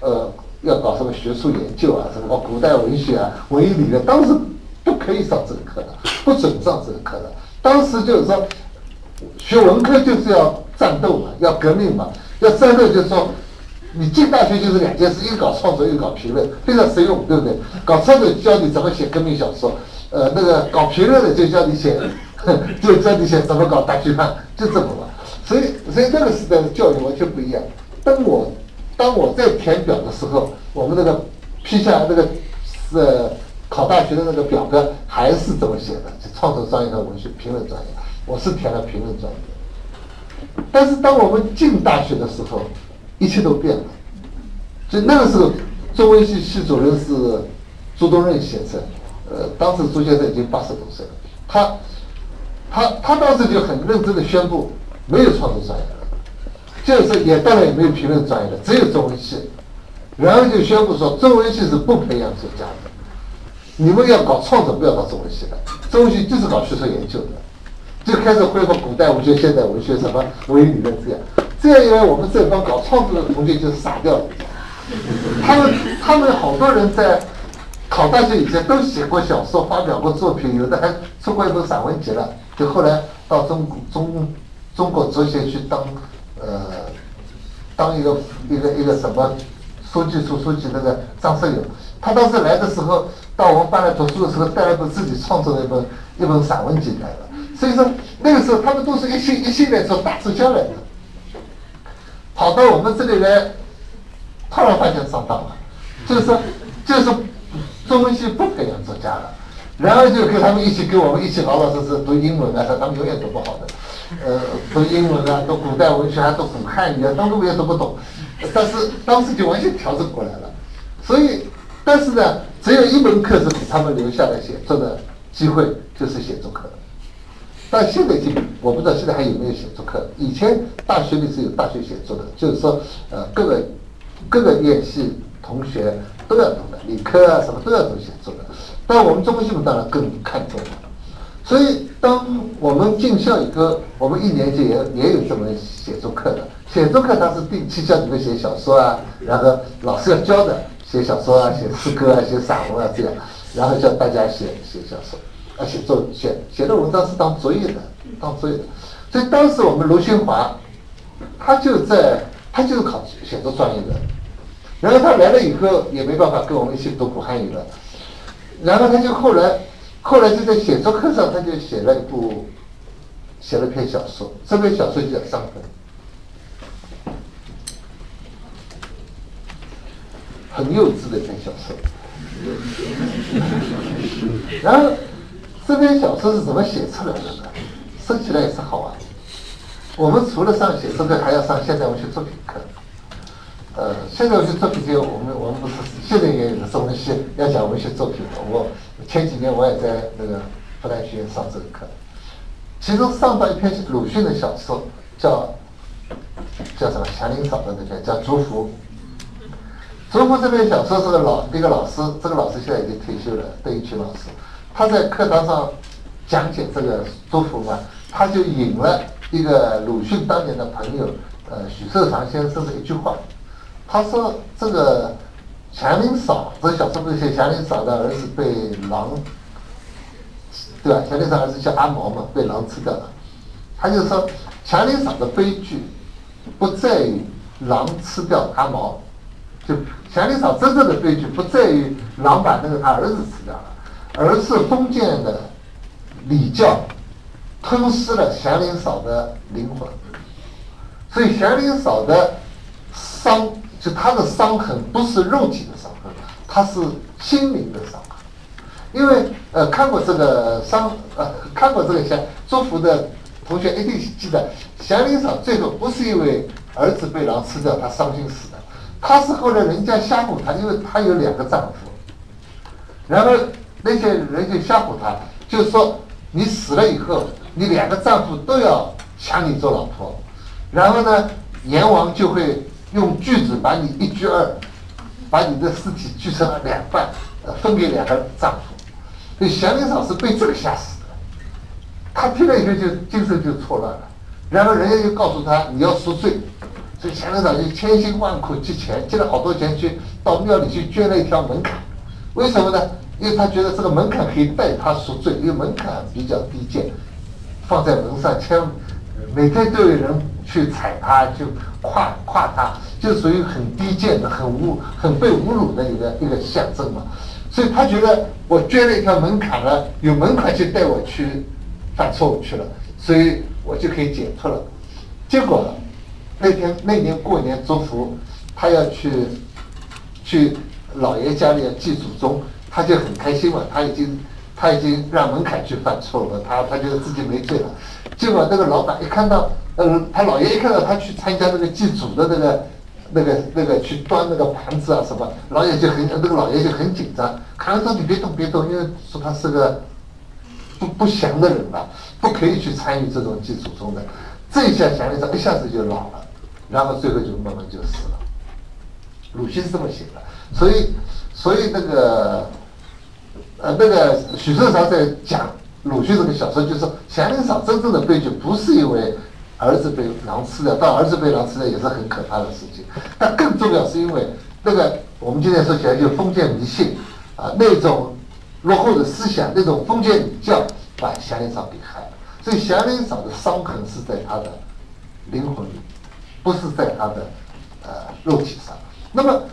呃，要搞什么学术研究啊，什么古代文学啊、文艺理论，当时不可以上这个课的，不准上这个课的。当时就是说，学文科就是要战斗嘛，要革命嘛，要战斗就是说，你进大学就是两件事，一个搞创作，一个搞评论，非常实用，对不对？搞创作教你怎么写革命小说，呃，那个搞评论的就教你写。就教你些怎么搞大批判，就这么玩。所以，所以那个时代的教育完全不一样。当我当我在填表的时候，我们那个批下来那个是考大学的那个表格还是这么写的：就创作专业和文学评论专业。我是填了评论专业。但是当我们进大学的时候，一切都变了。所以那个时候，中文系系主任是朱东润先生。呃，当时朱先生已经八十多岁了，他。他他当时就很认真的宣布，没有创作专业了，就是也当然也没有评论专业的，只有中文系，然后就宣布说中文系是不培养作家的，你们要搞创作不要搞中文系的，中文系就是搞学术研究的，就开始恢复古代文学、现代文学什么文艺理论这样，这样一来我们这帮搞创作的同学就傻掉了，他们他们好多人在。考大学以前都写过小说，发表过作品，有的还出过一本散文集了。就后来到中中中国哲学去当呃当一个一个一个什么书记处书记那个张世友，他当时来的时候到我们班来读书的时候，带了本自己创作的一本一本散文集来了。所以说那个时候他们都是一心一心来做大作家来的，跑到我们这里来，突然发现上当了，就是说就是说。中文系不培养作家了，然后就跟他们一起跟我们一起老老实实读英文啊，他们永远读不好的，呃，读英文啊，读古代文学啊，读古汉语啊，当中也读不懂，但是当时就完全调整过来了，所以，但是呢，只有一门课是给他们留下来写作的机会，就是写作课，但现在就我不知道现在还有没有写作课，以前大学里是有大学写作的，就是说，呃，各个各个院系同学。都要读的，理科啊什么都要读写作的，但我们中国新闻当然更看重了。所以当我们进校以后，我们一年级也也有这门写作课的。写作课它是定期教你们写小说啊，然后老师要教的，写小说啊，写诗歌啊，写散文啊这样，然后教大家写写小说，啊写作写写的文章是当作业的。当作业的。所以当时我们卢新华，他就在他就是考写作专业的，然后他来了以后也没办法跟我们一起读古汉语了，然后他就后来后来就在写作课上他就写了一部写了篇小说，这篇小说就叫《伤痕》。很幼稚的一篇小说，然后这篇小说是怎么写出来的呢？说起来也是好玩。我们除了上写作课，还要上现代文学作品课。呃，现在有些作品课，我们我们不是现在也有的中文系要讲文学作品的。我前几年我也在那个复旦学院上这个课，其中上到一篇鲁迅的小说，叫叫什么？祥林嫂的那篇叫《祝福》。竹福这篇小说是个老一个老师，这个老师现在已经退休了，邓一群老师。他在课堂上讲解这个祝福嘛，他就引了一个鲁迅当年的朋友，呃，许寿裳先生的一句话。他说：“这个祥林嫂，这小说不是写祥林嫂的儿子被狼，对吧？祥林嫂儿子叫阿毛嘛，被狼吃掉了。他就说，祥林嫂的悲剧不在于狼吃掉阿毛。”就祥林嫂真正的悲剧不在于狼把那个他儿子吃掉了，而是封建的礼教吞噬了祥林嫂的灵魂。所以祥林嫂的伤，就他的伤痕不是肉体的伤痕，他是心灵的伤痕。因为呃看过这个伤呃看过这个祥祝福的同学 一定记得，祥林嫂最后不是因为儿子被狼吃掉，她伤心死的。她是后来人家吓唬她，因为她有两个丈夫，然后那些人就吓唬她，就说你死了以后，你两个丈夫都要抢你做老婆，然后呢，阎王就会用锯子把你一锯二，把你的尸体锯成了两半，分给两个丈夫。所以祥林嫂是被这个吓死的，她听了以后就精神就错乱了，然后人家就告诉她你要赎罪。所以祥林嫂就千辛万苦借钱，借了好多钱去到庙里去捐了一条门槛，为什么呢？因为他觉得这个门槛可以代他赎罪，因为门槛比较低贱，放在门上，千每天都有人去踩他，就跨跨他，就属于很低贱的、很侮、很被侮辱的一个一个象征嘛。所以他觉得我捐了一条门槛了，有门槛就带我去犯错误去了，所以我就可以解脱了。结果。那天那年过年，祝福他要去去老爷家里要祭祖宗，他就很开心嘛。他已经他已经让门槛去犯错了，他他觉得自己没罪了。结果那个老板一看到，嗯，他老爷一看到他去参加那个祭祖的那个那个那个去端那个盘子啊什么，老爷就很那个老爷就很紧张，看他说你别动别动，因为说他是个不不祥的人吧，不可以去参与这种祭祖宗的。这一下想一想，一下子就老了。然后最后就慢慢就死了。鲁迅是这么写的，所以，所以那个，呃，那个许寿裳在讲鲁迅这个小说，就是祥林嫂真正的悲剧不是因为儿子被狼吃掉，但儿子被狼吃掉也是很可怕的事情。但更重要是因为那个我们今天说起来就封建迷信啊，那种落后的思想，那种封建礼教把祥林嫂给害了。所以祥林嫂的伤痕是在他的灵魂里。不是在他的呃肉体上。那么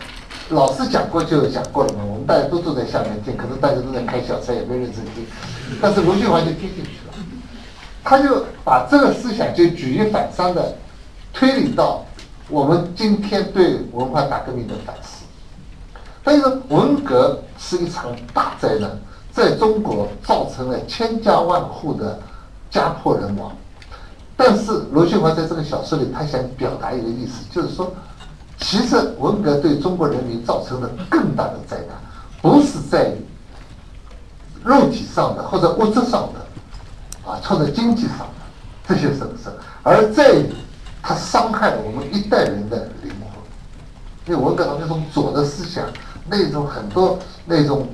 老师讲过就讲过了嘛，我们大家都坐在下面听，可能大家都在开小差，也没认真听。但是卢俊华就听进去了，他就把这个思想就举一反三的推理到我们今天对文化大革命的反思。他就说文革是一场大灾难，在中国造成了千家万户的家破人亡。但是罗俊华在这个小说里，他想表达一个意思，就是说，其实文革对中国人民造成的更大的灾难，不是在于肉体上的或者物质上的，啊，或者经济上的这些损失，而在于它伤害了我们一代人的灵魂。因为文革的那种左的思想，那种很多那种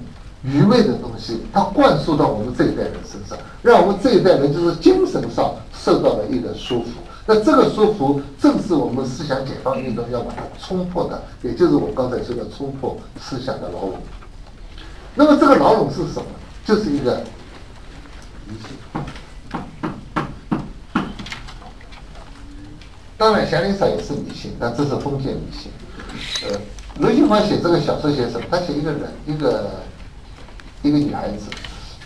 愚昧的东西，它灌输到我们这一代人身上，让我们这一代人就是精神上。受到了一个束缚，那这个束缚正是我们思想解放运动要把它冲破的，也就是我刚才说的冲破思想的牢笼。那么这个牢笼是什么？就是一个迷信。当然祥林嫂也是女性，但这是封建迷信。呃，刘金华写这个小说写什么？他写一个人，一个一个女孩子，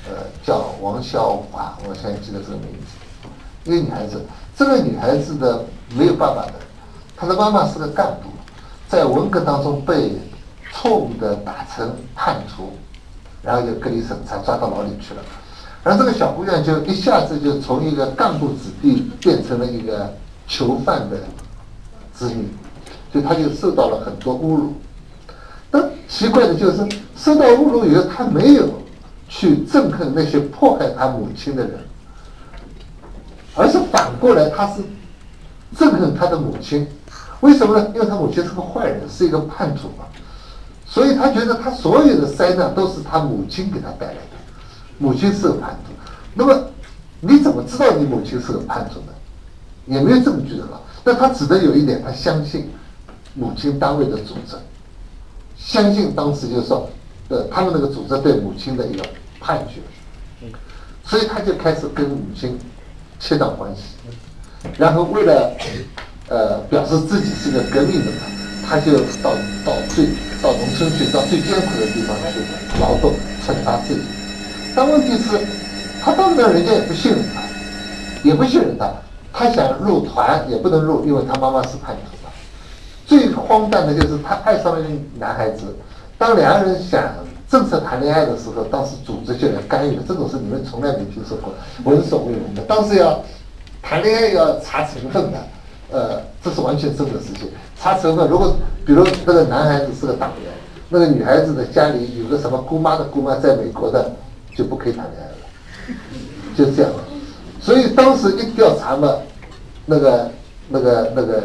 呃，叫王潇华，我现在记得这个名字。一个女孩子，这个女孩子的没有爸爸的，她的妈妈是个干部，在文革当中被错误的打成叛徒，然后就隔离审查，抓到牢里去了。而这个小姑娘就一下子就从一个干部子弟变成了一个囚犯的子女，所以她就受到了很多侮辱。但奇怪的就是，受到侮辱以后，她没有去憎恨那些迫害她母亲的人，而是反过来，他是憎恨他的母亲。为什么呢？因为他母亲是个坏人，是一个叛徒嘛。所以他觉得他所有的灾难都是他母亲给他带来的。母亲是个叛徒，那么你怎么知道你母亲是个叛徒呢？也没有证据的了。那他只能有一点，他相信母亲单位的组织，相信当时就是说，呃，他们那个组织对母亲的一个判决，所以他就开始跟母亲切断关系，然后为了呃表示自己是个革命的，他就到到最到农村去，到最艰苦的地方去劳动，惩罚自己。但问题是，他到那人家也不信任他，也不信任他。他想入团也不能入，因为他妈妈是叛徒。最荒诞的就是他爱上了一个男孩子，当两个人想正式谈恋爱的时候，当时组织就来干预了。这种事你们从来没听说过，闻所未闻的。当时要谈恋爱要查成分的，呃，这是完全真的事情。查成分，如果比如那个男孩子是个党员，那个女孩子的家里有个什么姑妈的姑妈在美国的。就不可以谈恋爱了，就这样。所以当时一调查嘛，那个、那个、那个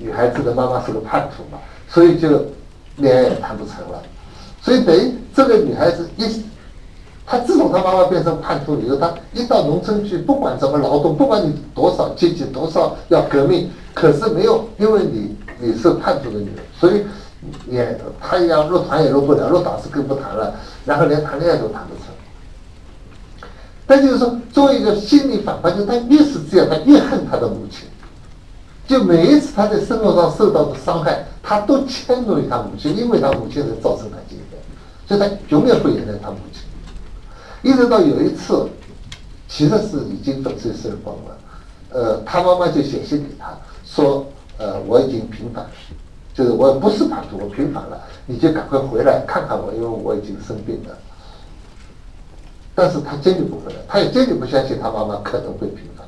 女孩子的妈妈是个叛徒嘛，所以就恋爱也谈不成了。所以等于这个女孩子一，她自从她妈妈变成叛徒以后，她一到农村去，不管怎么劳动，不管你多少阶级、多少要革命，可是没有，因为你你是叛徒的女人，所以也她要入团也入不了，入党是更不谈了，然后连谈恋爱都谈不成。但就是说，作为一个心理反叛，就他越是这样，他越恨他的母亲。就每一次他在生活上受到的伤害，他都迁怒于他母亲，因为他母亲才造成他今天，所以他永远会原谅他母亲。一直到有一次，其实是已经粉碎身亡了，呃，他妈妈就写信给他说：“呃，我已经平反了，就是我不是叛徒，我平反了，你就赶快回来看看我，因为我已经生病了。”但是他坚决不回来，他也坚决不相信他妈妈可能会平反，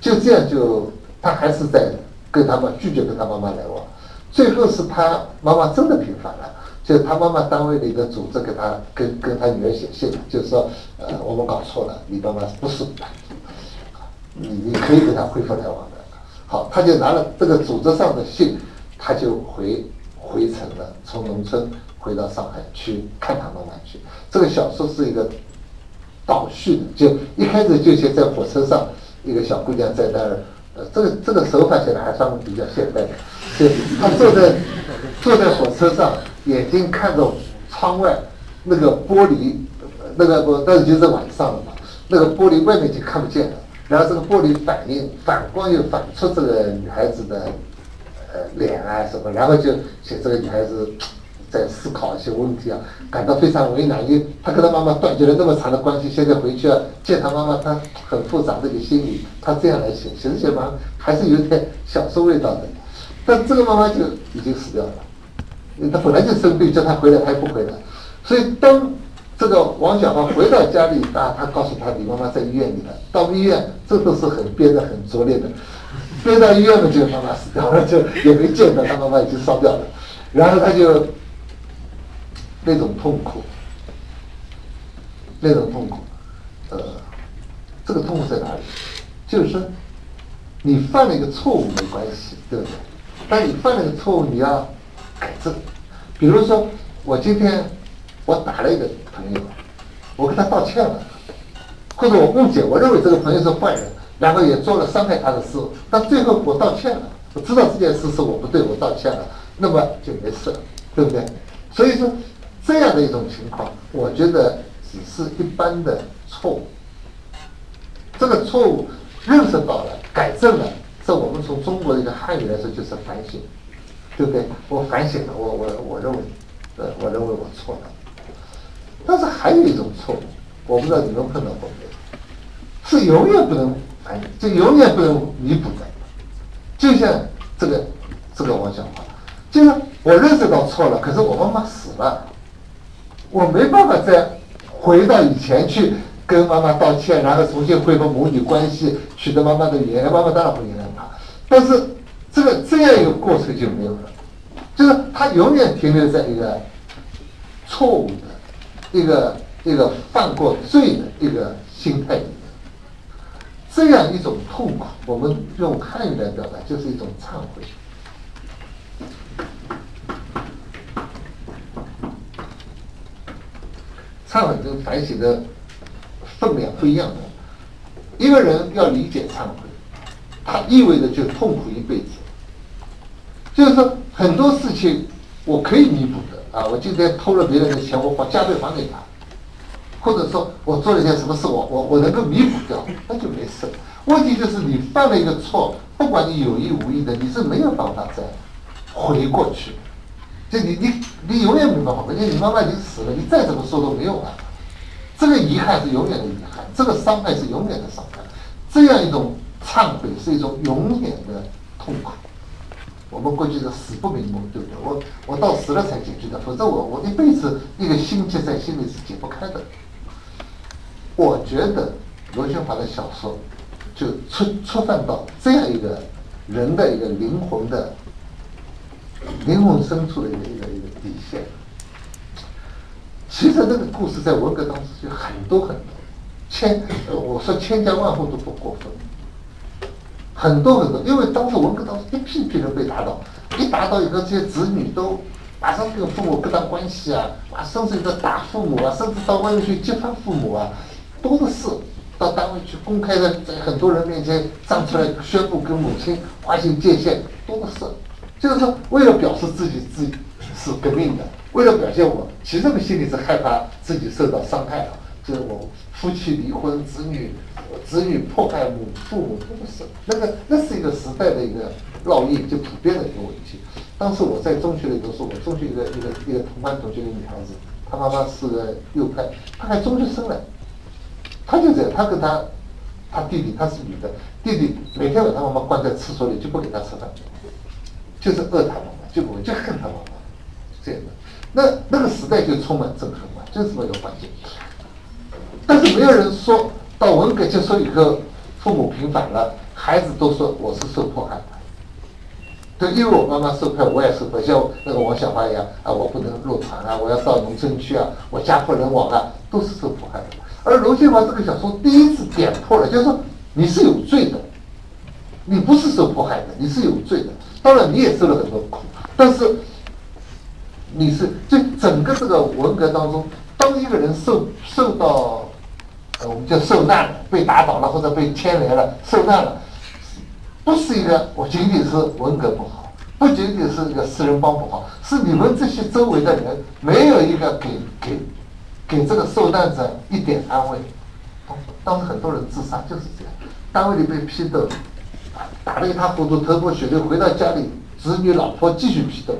就这样就他还是在跟他妈拒绝跟他妈妈来往，最后是他妈妈真的平反了，就他妈妈单位的一个组织给他跟跟他女儿写信，就是说呃我们搞错了，你妈妈不是，你你可以跟他恢复来往的，好，他就拿了这个组织上的信，他就回回城了，从农村回到上海去看他妈妈去，这个小说是一个。倒叙的，就一开始就写在火车上，一个小姑娘在那儿，呃，这个这个手法写的还算比较现代的，就她坐在坐在火车上，眼睛看着窗外那个玻璃，那个不，但是就是晚上了嘛，那个玻璃外面就看不见了，然后这个玻璃反映反光又反出这个女孩子的呃脸啊什么，然后就写这个女孩子。在思考一些问题啊，感到非常为难。因为他跟他妈妈断绝了那么长的关系，现在回去啊见他妈妈，他很复杂这个心理。他这样来写，写着写着还是有点小说味道的。但这个妈妈就已经死掉了，他本来就生病，叫他回来他也不回来。所以当这个王小花回到家里，啊，他告诉他你妈妈在医院里了。到医院，这都是很编的很拙劣的。编到医院了，就妈妈死掉了，就也没见到他妈妈已经烧掉了。然后他就。那种痛苦，那种痛苦，呃，这个痛苦在哪里？就是说，你犯了一个错误没关系，对不对？但你犯了一个错误，你要改正。比如说，我今天我打了一个朋友，我跟他道歉了，或者我误解，我认为这个朋友是坏人，然后也做了伤害他的事，但最后我道歉了，我知道这件事是我不对，我道歉了，那么就没事了，对不对？所以说。这样的一种情况，我觉得只是一般的错误。这个错误认识到了，改正了，这。我们从中国的一个汉语来说就是反省，对不对？我反省了，我我我认为，呃，我认为我错了。但是还有一种错误，我不知道你们碰到过没有，是永远不能反省，就永远不能弥补的。就像这个这个王小华，就是我认识到错了，可是我妈妈死了，我没办法再回到以前去跟妈妈道歉，然后重新恢复母女关系，取得妈妈的原谅。妈妈当然会原谅他，但是这个这样一个过程就没有了，就是他永远停留在一个错误的一个一个犯过罪的一个心态里面。这样一种痛苦，我们用汉语来表达，就是一种忏悔。忏悔跟反省的分量不一样的。一个人要理解忏悔，它意味着就痛苦一辈子。就是说，很多事情我可以弥补的啊，我今天偷了别人的钱，我把加倍还给他。或者说我做了一件什么事，我我我能够弥补掉，那就没事。问题就是你犯了一个错，不管你有意无意的，你是没有办法再回过去。就你你你永远没办法，因为你妈妈已经死了，你再怎么说都没用啊。这个遗憾是永远的遗憾，这个伤害是永远的伤害。这样一种忏悔是一种永远的痛苦。我们过去是死不瞑目，对不对？我我到死了才解决的，否则我我一辈子一个心结在心里是解不开的。我觉得罗新华的小说就触触犯到这样一个人的一个灵魂的灵魂深处的一个一个一个底线。其实这个故事在文革当中就很多很多，千我说千家万户都不过分，很多很多，因为当时文革当中一批批人被打倒，一打倒以后，这些子女都马上跟父母割断关系啊，啊，甚至于打父母啊，甚至到外面去揭发父母啊。多的是，到单位去公开的，在很多人面前站出来宣布跟母亲划清界限，多的是。就是说，为了表示自己自己是革命的，为了表现我，其实他们心里是害怕自己受到伤害的。就是我夫妻离婚，子女子女迫害母父母，那个是。那个那是一个时代的一个烙印，就普遍的一个问题。当时我在中学里读书，我中学一个一个一个同班同学的女孩子，她妈妈是个右派，她还中学生了。她就这样，她跟她，她弟弟，她是女的，弟弟每天把她妈妈关在厕所里，就不给她吃饭，就是饿她妈妈，就我就恨她妈妈，这样的。那那个时代就充满憎恨嘛，就是这么一个环境。但是没有人说到文革结束以后，父母平反了，孩子都说我是受迫害的。对，因为我妈妈受迫，我也受迫，像那个王小花一样啊，我不能入团啊，我要到农村去啊，我家破人亡啊，都是受迫害的。而罗建华这个小说第一次点破了，就是说你是有罪的，你不是受迫害的，你是有罪的。当然你也受了很多苦，但是你是就整个这个文革当中，当一个人受受到我们叫受难了，被打倒了或者被牵连了，受难了，不是一个我仅仅是文革不好，不仅仅是一个四人帮不好，是你们这些周围的人没有一个给给。给这个受难者一点安慰，当时很多人自杀就是这样，单位里被批斗，打得一塌糊涂，头破血流，回到家里，子女老婆继续批斗，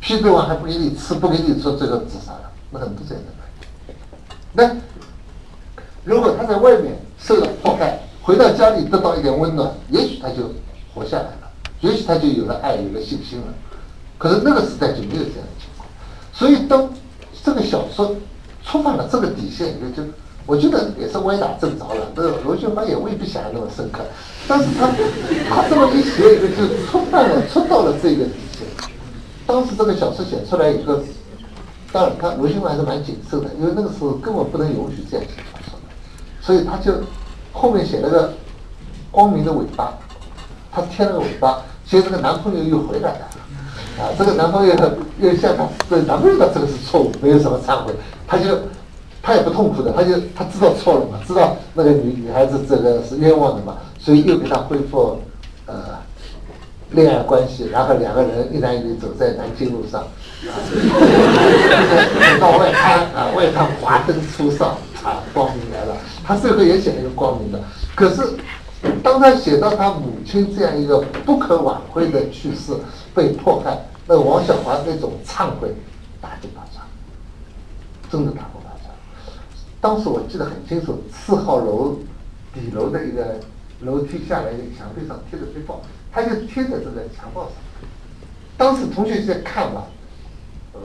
批斗完还不给你吃，不给你吃，最后自杀了，那很多这样的。那如果他在外面受到迫害，回到家里得到一点温暖，也许他就活下来了，也许他就有了爱，有了信心了。可是那个时代就没有这样的情况，所以当这个小说。触犯了这个底线，也就我觉得也是歪打正着了。这罗俊华也未必想的那么深刻，但是他他这么一写，一个就触犯了，触到了这个底线。当时这个小说写出来以后，当然他罗俊华还是蛮谨慎的，因为那个时候根本不能允许这样写，所以他就后面写了个光明的尾巴，他贴了个尾巴，其实这个男朋友又回来了。啊，这个男朋友又向他，对男朋友的这个是错误，没有什么忏悔，他就他也不痛苦的，他就他知道错了嘛，知道那个女女孩子这个是冤枉的嘛，所以又给他恢复呃恋爱关系，然后两个人一男一女走在南京路上，啊，到外滩啊，外滩华灯初上啊，光明来了，他最后也写了一个光明的，可是当他写到他母亲这样一个不可挽回的去世、被迫害，那王小华那种忏悔，打就打仗，真的打不打仗？当时我记得很清楚，四号楼底楼的一个楼梯下来，一个墙壁上贴着壁报，他就贴在这个墙报上。当时同学在看嘛，呃，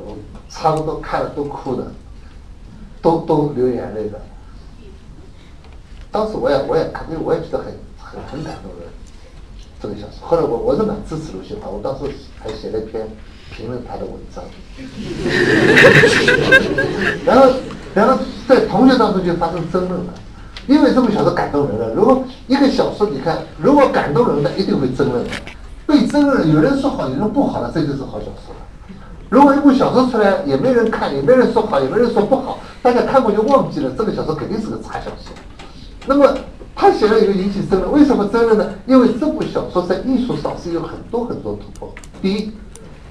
差不多看了都哭的，都都流眼泪的。当时我也我也肯定我也觉得很很很感动的这个小说。后来我我是蛮支持卢秀华，我当时还写了一篇评论他的文章。然后然后在同学当中就发生争论了，因为这部小说感动人了。如果一个小说你看，如果感动人的，一定会争论的。被争论，有人说好，有人不好了，这就是好小说了。如果一部小说出来，也没人看，也没人说好，也没人说不好，大家看过就忘记了，这个小说肯定是个差小说。那么他写了一个引起争论，为什么争论呢？因为这部小说在艺术上是有很多很多突破。第一，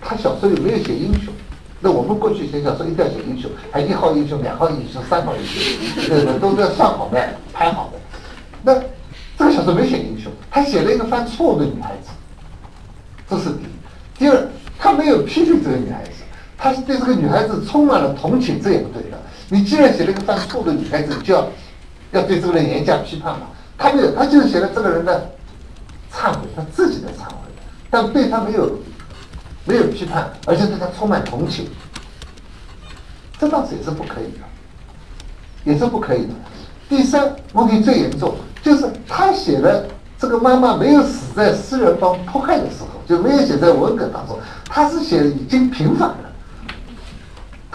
他小说里没有写英雄，那我们过去写小说一定要写英雄，还一号英雄、两号英雄、三号英雄，对不对，都是要算好的、排好的。那这个小说没写英雄，他写了一个犯错误的女孩子。这是第一，第二，他没有批评这个女孩子，他是对这个女孩子充满了同情，这也不对的。你既然写了一个犯错误的女孩子，你就要要对这个人严加批判嘛。他没有，他就是写了这个人的忏悔，他自己的忏悔，但对他没有没有批判，而且对他充满同情，这倒是也是不可以的，也是不可以的。第三问题最严重，就是他写的。这个妈妈没有死在四人帮迫害的时候，就没有写在文革当中。他是写已经平反了，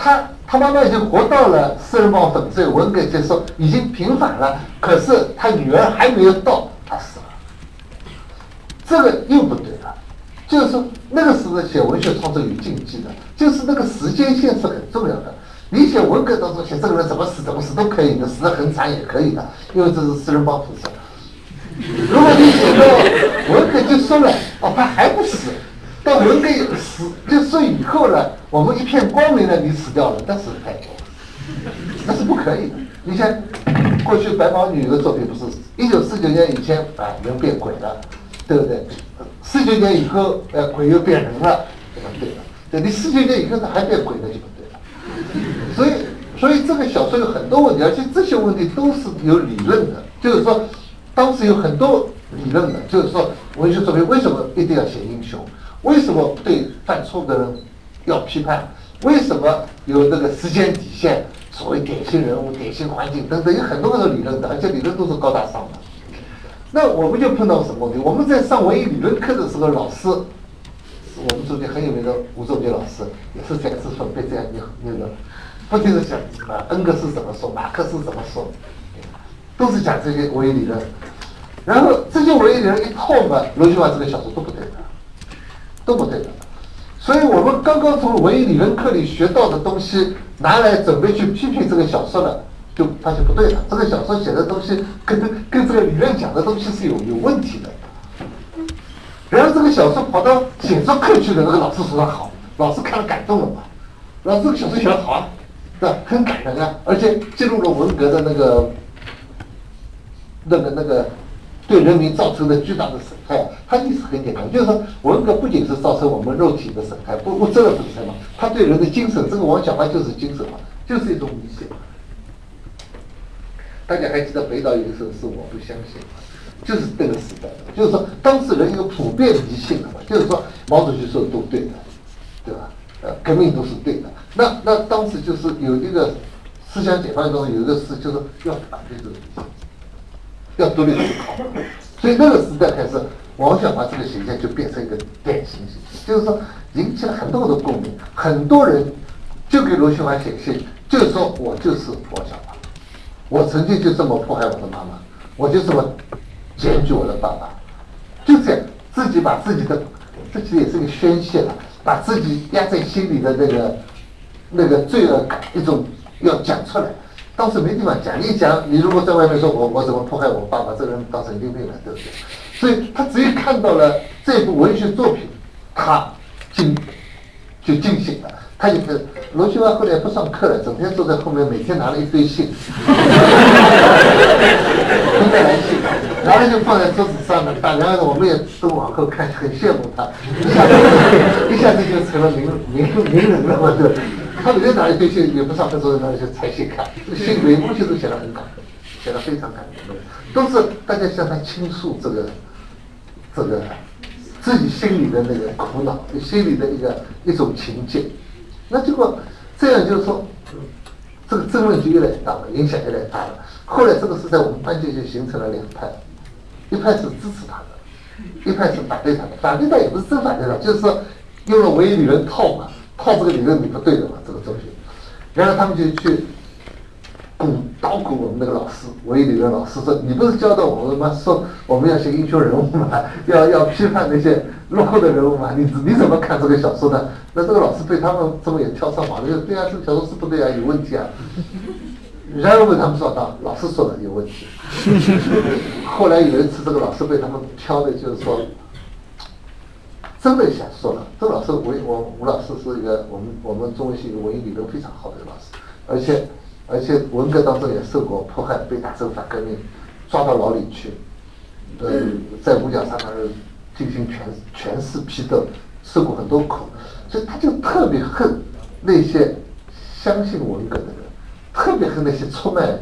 他他妈妈已经活到了四人帮粉碎、文革结束，已经平反了。可是他女儿还没有到，他死了。这个又不对了，就是说那个时候写文学创作有禁忌的，就是那个时间线是很重要的。你写文革当中写这个人怎么死怎么死都可以的，死得很惨也可以的，因为这是四人帮粉碎。如果你写到文革结束了，哦，他还不死，到文革死结束以后了，我们一片光明了，你死掉了，但是太多，那是不可以的。你像过去白毛女的作品，不是一九四九年以前啊，人变鬼了，对不对？四九年以后，呃，鬼又变人了，这不对了。对，你四九年以后他还变鬼，那就不对了。所以，所以这个小说有很多问题，而且这些问题都是有理论的，就是说。当时有很多理论的，就是说文学作品为什么一定要写英雄？为什么对犯错的人要批判？为什么有那个时间底线？所谓典型人物、典型环境等等，有很多很多理论的，而且理论都是高大上的。那我们就碰到什么问题？我们在上文艺理论课的时候，老师我们中间很有名的吴仲杰老师，也是在这方被这样那个不停的讲啊，恩格斯怎么说，马克思怎么说。都是讲这些文艺理论，然后这些文艺理论一套嘛，罗秀华这个小说都不对，都不对的。所以我们刚刚从文艺理论课里学到的东西，拿来准备去批评这个小说了，就发现不对了。这个小说写的东西跟跟这个理论讲的东西是有有问题的。然后这个小说跑到写作课去了，那个老师说的好，老师看了感动了嘛。老师这个小说写的好啊，对吧？很感人啊，而且记录了文革的那个。那个那个对人民造成的巨大的损害，他意思很简单，就是说文革不仅是造成我们肉体的损害，不不这个损害嘛，他对人的精神，这个王小花就是精神嘛，就是一种迷信。大家还记得北岛有一首是我不相信，就是这个时代，就是说当时人有普遍迷信的嘛，就是说毛主席说的都对的，对吧？呃，革命都是对的。那那当时就是有一个思想解放中有一个事，就是要反对这种迷信。要独立思考，所以那个时代开始，王小华这个形象就变成一个典型形象，就是说引起了很多的共鸣，很多人就给罗秀华写信，就说我就是王小华，我曾经就这么迫害我的妈妈，我就这么检举我的爸爸，就这样自己把自己的，这其实也是个宣泄了，把自己压在心里的那个那个罪恶感一种要讲出来。当时没地方讲，一讲你如果在外面说我我怎么迫害我爸爸，这个人当神经病了，对不对？所以他只有看到了这部文学作品，他惊就惊醒了，他就跟罗秀华后来不上课了，整天坐在后面，每天拿了一堆信，都在来信，然后就放在桌子上面，大家我们也都往后看，很羡慕他，一下子一下子就成了名名名人了嘛，对。他每天拿一堆信，也不上课，坐在那里就拆信看，信每封信都写得很感，写得非常感动，都是大家向他倾诉这个这个自己心里的那个苦恼，心里的一个一种情结。那结果这样就是说，这个争论就越来越大了，影响越来越大了。后来这个是在我们班级就形成了两派，一派是支持他的，一派是反对他的。反对他也不是真反对他，就是说用了唯一理论套嘛，套这个理论你不对的嘛，这个东西。然后他们就去。鼓捣鼓我们那个老师，唯一理论老师说：“你不是教导我们吗？说我们要写英雄人物嘛，要要批判那些落后的人物嘛？你你怎么看这个小说呢？”那这个老师被他们这么也跳上马就对啊，这个小说是不对啊，有问题啊。然后被他们说到，老师说的有问题。后来有一次，这个老师被他们挑的，就是说，真的想说了。周老师，吴我吴老师是一个我们我们中文系文艺理论非常好的一个老师，而且。而且文革当中也受过迫害，被打成反革命，抓到牢里去，呃，在五角山那儿进行全全市批斗，受过很多苦，所以他就特别恨那些相信文革的人，特别恨那些出卖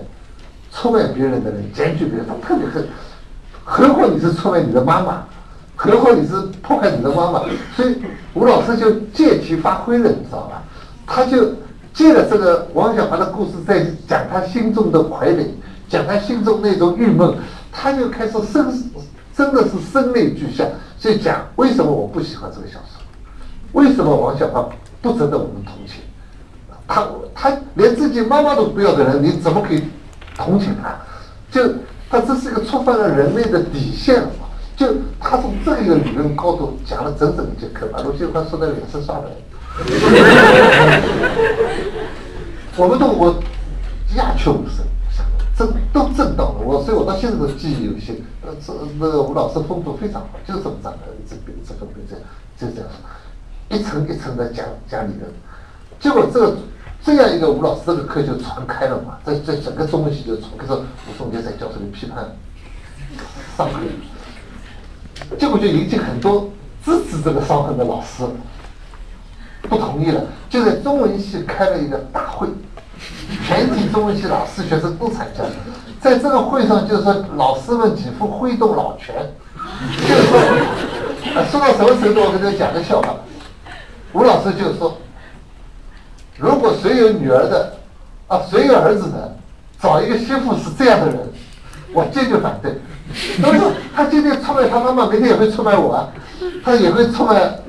出卖别人的人，检举别人，他特别恨。何况你是出卖你的妈妈，何况你是破坏你的妈妈，所以吴老师就借题发挥了，你知道吧？他就。借了这个王小华的故事，在讲他心中的傀儡，讲他心中那种郁闷，他就开始声，真的是声泪俱下，所以讲为什么我不喜欢这个小说，为什么王小华不值得我们同情？他他连自己妈妈都不要的人，你怎么可以同情他？就他这是一个触犯了人类的底线了？就他从这个理论高度讲了整整一节课，把罗秀华说的脸色刷白。我们都我鸦雀无声，震都震到了我，所以我到现在都记忆犹新。呃，这那个吴老师风度非常好，就是这么讲的，这边这个边这样，就这样，一层一层的讲讲理论。结果这个这样一个吴老师这个课就传开了嘛，在在整个中文系就传开，说吴松杰在教室里批判上课，结果就引起很多支持这个伤痕的老师。不同意了，就在中文系开了一个大会，全体中文系老师学生都参加。在这个会上，就是说老师们几乎挥动老拳，就是说，说到什么程度？我给大家讲个笑话。吴老师就说，如果谁有女儿的，啊，谁有儿子的，找一个媳妇是这样的人，我坚决反对。他说他今天出卖他妈妈，明天也会出卖我啊，他也会出卖。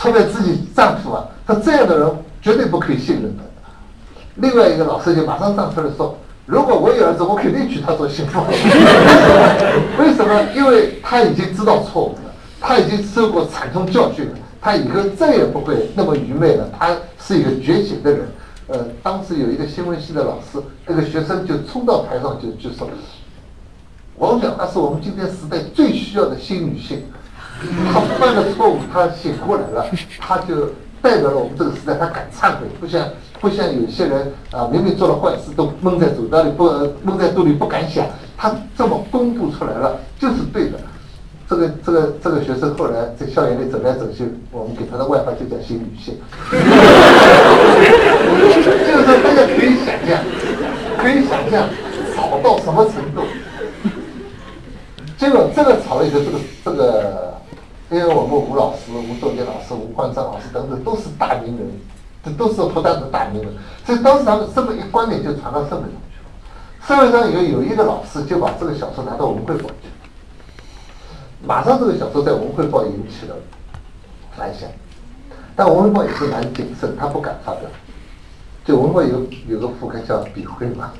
出卖自己丈夫啊，他这样的人绝对不可以信任的。另外一个老师就马上站出来说：“如果我有儿子，我肯定娶她做媳妇。为什么？因为他已经知道错误了，他已经受过惨痛教训了，他以后再也不会那么愚昧了。他是一个觉醒的人。呃，当时有一个新闻系的老师，那个学生就冲到台上就就说：王小花是我们今天时代最需要的新女性。”她犯了错误，她醒过来了，她就代表了我们这个时代，她敢忏悔，不像不像有些人啊，明明做了坏事都闷在嘴巴里，不闷在肚里不敢想，她这么公布出来了，就是对的。这个这个这个学生后来在校园里走来走去，我们给他的外号就叫新女性。就是说大家可以想象，可以想象好到什么程度。这个这个吵了以后，这个这个。因为我们吴老师、吴作杰老师、吴焕章老师等等都是大名人，这都是复旦的大名人，所以当时他们这么一观点就传到社会上去了。社会上有有一个老师就把这个小说拿到文汇报去，马上这个小说在文汇报引起了反响，但文汇报也是蛮谨慎，他不敢发表。就文汇有有个副刊叫笔会嘛，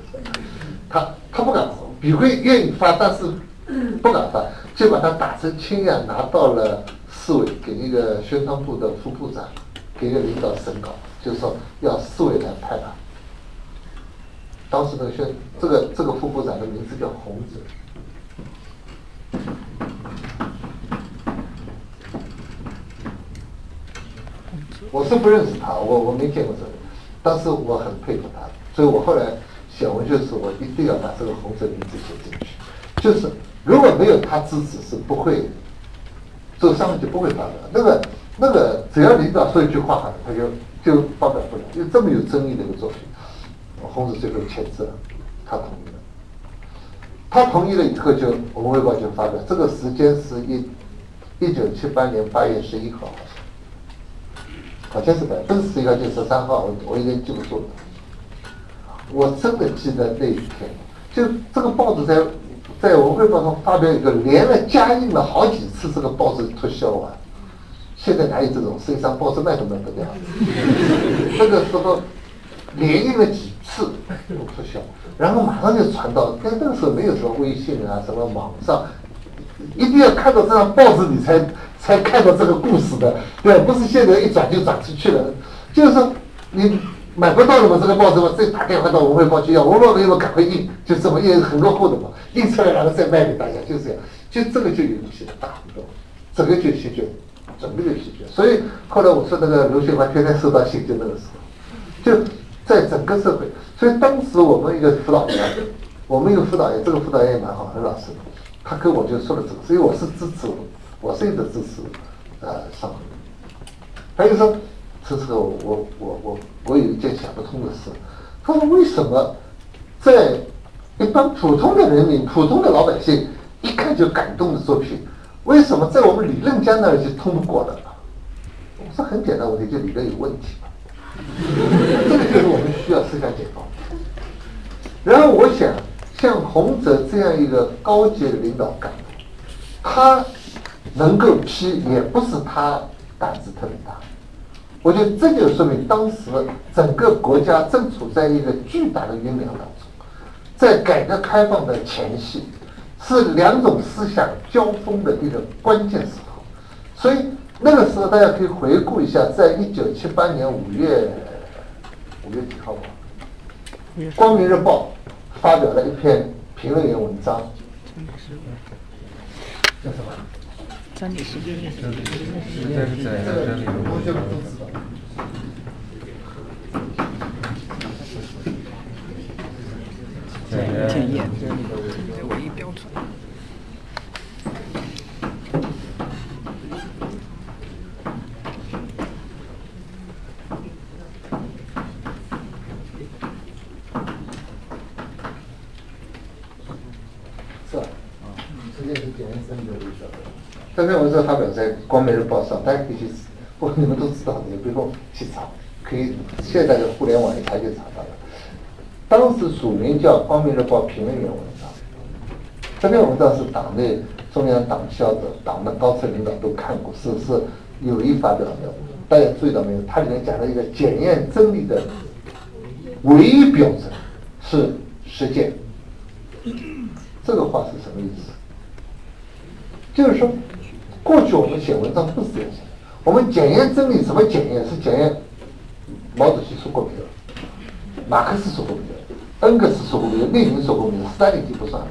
他他不敢，笔会愿意发，但是不敢发。就把它打成青样，拿到了市委，给那个宣传部的副部长，给个领导审稿，就说要市委来拍他。当时的宣这个这个副部长的名字叫洪子。洪子。我是不认识他，我我没见过这个，但是我很佩服他，所以我后来写文学时，我一定要把这个洪泽名字写进去。就是如果没有他支持，是不会，这个商业就不会发表。那个那个，只要领导说一句话，他就就发表不了。就这么有争议的一个作品，洪泽最后签字了，他同意了。他同意了以后，就《文汇报》就发表。这个时间是一一九七八年八月十一号，好像，好像是的，不是十一号就十三号，我我有点记不住了。我真的记得那一天，就这个报纸在在《文汇报》上发表一个连了加印了好几次，这个报纸脱销啊！现在哪有这种？实际上报纸卖都卖不掉。那个时候连印了几次都脱销。然后马上就传到，但那个时候没有什么微信啊，什么网上，一定要看到这张报纸你才才看到这个故事的，对不是现在一转就转出去了，就是你买不到了嘛，这个报纸嘛，再打电话到文汇报去要，文汇报没有赶快印，就这么印很落后的嘛，印出来然后再卖给大家，就这样，就这个就引起了大轰动，整个就席卷，整个就席卷，所以后来我说那个刘雪华天天收到信，就那个时候，就在整个社会。所以当时我们一个辅导员，我们一个辅导员，这个辅导员也蛮好，很老实的。他跟我就说了这个，所以我是支持，我是一直支持，呃，上会。还有说，这时候我我我我有一件想不通的事，他说为什么在一般普通的人民、普通的老百姓一看就感动的作品，为什么在我们理论家那儿就通不过了？我说很简单，问题就理论有问题。这个就是我们需要思想解放。然后我想，像洪泽这样一个高级的领导干部，他能够批，也不是他胆子特别大。我觉得这就说明当时整个国家正处在一个巨大的酝酿当中，在改革开放的前夕，是两种思想交锋的一个关键时候，所以。那个时候，大家可以回顾一下，在一九七八年五月五月几号吧，《光明日报》发表了一篇评论员文章，叫什么？真理是真理，真理是真理，同学们都知道。检验，这唯一标准。这篇文章发表在《光明日报》上，大家可以去，我，你们都知道的，也不用去查，可以现在的互联网一查就查到了。当时署名叫《光明日报》评论员文章，这篇文章是党内中央党校的党的高层领导都看过，是是有意发表的。大家注意到没有？它里面讲了一个检验真理的唯一标准是实践。这个话是什么意思？就是说。过去我们写文章不是这样写的，我们检验真理，什么检验？是检验毛主席说过没有？马克思说过没有？恩格斯说过没有？列宁说过没有？斯大林就不算了。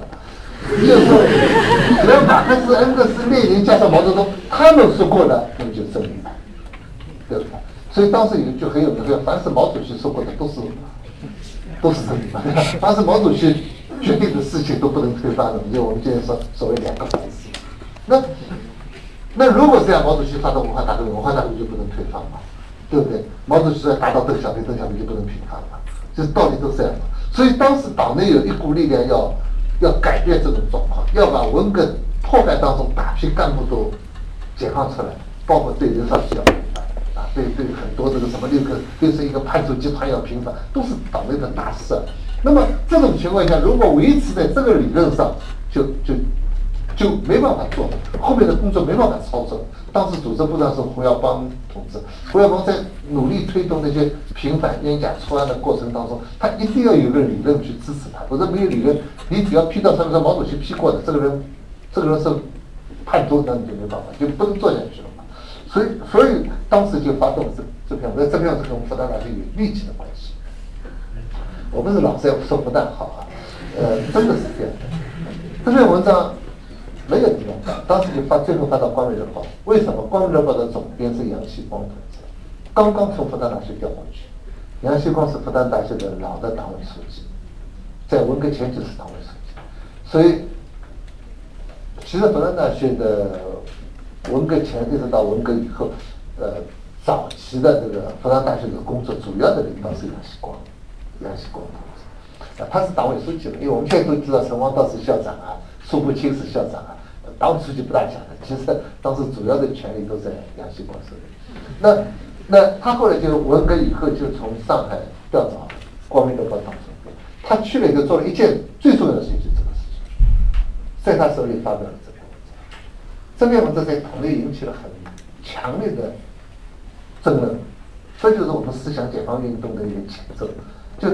就是，只要马克思、恩格斯、列宁加上毛泽东，他们说过的，那么就真理了，对不对？所以当时有一句很有名的，凡是毛主席说过的，都是都是真理。凡是毛主席决定的事情都不能推翻的，就我们今天说所谓两个凡是。那那如果这样，毛主席发动文化大革命，文化大革命就不能推翻嘛，对不对？毛主席要打倒邓小平，邓小平就不能平反了，就是道理都是这样。所以当时党内有一股力量要要改变这种状况，要把文革迫害当中大批干部都解放出来，包括对人少奇要平反啊，对对很多这个什么六个六十一个叛徒集团要平反，都是党内的大事。那么这种情况下，如果维持在这个理论上，就就。就没办法做，后面的工作没办法操作。当时组织部长是胡耀邦同志，胡耀邦在努力推动那些平反冤假错案的过程当中，他一定要有个理论去支持他，否则没有理论，你只要批到上面说毛主席批过的，这个人，这个人是叛徒，那你就没办法，就不能做下去了嘛。所以，所以当时就发动了这这篇，那这篇是跟复旦大学有密切的关系。我不是老是要说复旦好啊，呃，真的是这样的。这篇文章。没有地方当时就发，最后发到《光明日报》。为什么《光明日报》的总编是杨锡光同志？刚刚从复旦大学调过去。杨锡光是复旦大学的老的党委书记，在文革前就是党委书记，所以其实复旦大学的文革前一直到文革以后，呃，早期的这个复旦大学的工作主要的领导是杨锡光，杨锡光同志，他是党委书记了，因为我们现在都知道陈王道是校长啊，说不清是校长啊，党委书记不大讲的，其实当时主要的权力都在杨锡光手里，那。那他后来就文革以后就从上海调到光明日报党总编，他去了以后做了一件最重要的事情，就这个事情，在他手里发表了这篇文章。这篇文章在党内引起了很强烈的争论，这就是我们思想解放运动的一个前奏。就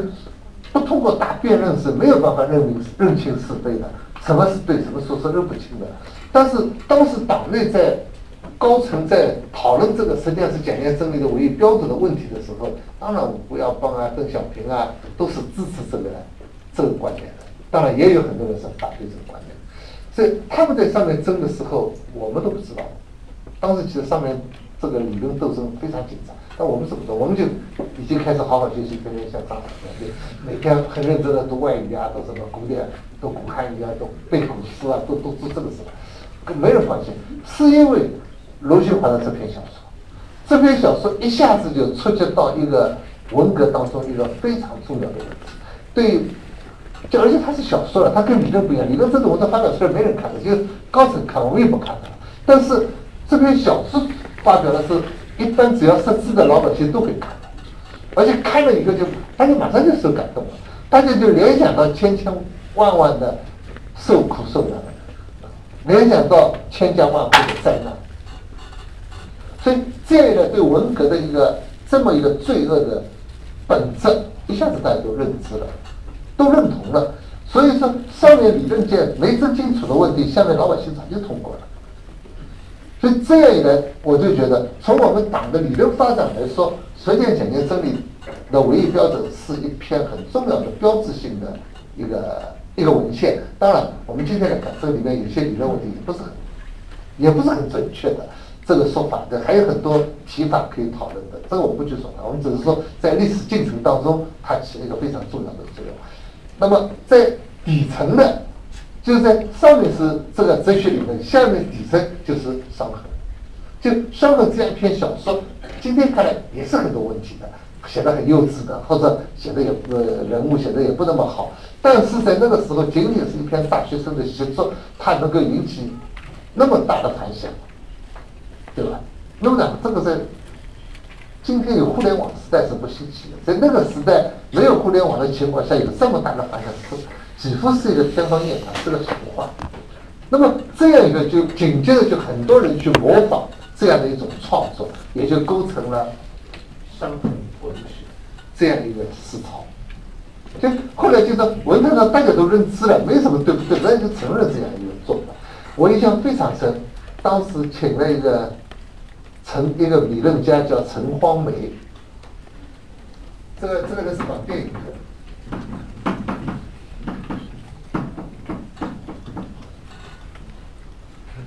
不通过大辩论是没有办法认明认清是非的，什么是对，什么说是认不清的。但是当时党内在。高层在讨论这个实际上是检验真理的唯一标准的问题的时候，当然吴耀邦啊、邓小平啊都是支持这个这个观点的。当然也有很多人是反对这个观点。所以他们在上面争的时候，我们都不知道。当时其实上面这个理论斗争非常紧张，但我们怎么做？我们就已经开始好好学习，天天像张老师每天很认真的读外语啊，读什么古典、读古汉语啊，读背古诗啊，都都做这个事。跟没人关心，是因为。罗新华的这篇小说，这篇小说一下子就触及到一个文革当中一个非常重要的问题。对，就而且它是小说了，它跟理论不一样。理论这种文章发表出来没人看的，就高层看，我们也不看的。但是这篇小说发表的是，一般只要识字的老百姓都会看，而且看了以后就大家马上就受感动了，大家就联想到千千万万的受苦受难，联想到千家万户的灾难。所以这样一个对文革的一个这么一个罪恶的本质，一下子大家都认知了，都认同了。所以说，上面理论界没争清楚的问题，下面老百姓早就通过了。所以这样一来，我就觉得，从我们党的理论发展来说，实践检验真理的唯一标准是一篇很重要的标志性的一个一个文献。当然，我们今天来看，这里面有些理论问题也不是很，也不是很准确的。这个说法的还有很多提法可以讨论的，这个我不去说它，我们只是说在历史进程当中，它起了一个非常重要的作用。那么在底层呢，就是在上面是这个哲学理论，下面底层就是伤痕。就伤痕这样一篇小说，今天看来也是很多问题的，写的很幼稚的，或者写的也不人物写的也不那么好。但是在那个时候，仅仅是一篇大学生的写作，它能够引起那么大的反响。对吧？那么讲，这个在今天有互联网时代是不稀奇的，在那个时代没有互联网的情况下，有这么大的反响，是几乎是一个天方夜谭，是个神话。那么这样一个，就紧接着就很多人去模仿这样的一种创作，也就构成了伤痕文学这样一个思潮。就后来就是文坛上大家都认知了，没什么对不对，人家就承认这样一个做法。我印象非常深，当时请了一个。陈一个理论家叫陈荒梅，这个这个人是搞电影的，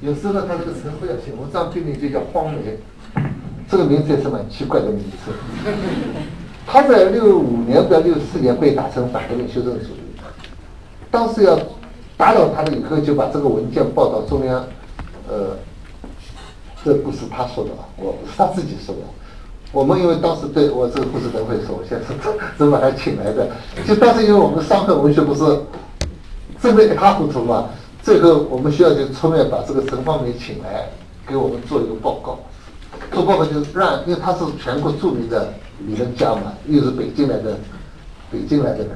有时候他这个称呼要写文章，命名就叫荒梅，这个名字也是蛮奇怪的名字。他在六五年到六四年被打成反革命修正主义，当时要打倒他了以后，就把这个文件报到中央，呃。这不是他说的啊，我不是他自己说的。我们因为当时对我这个故事等会说，我现在是怎么还请来的？就当时因为我们伤痕文学不是争得一塌糊涂嘛，最后我们需要就出面把这个陈方梅请来给我们做一个报告。做报告就是让，因为他是全国著名的理论家嘛，又是北京来的，北京来的人，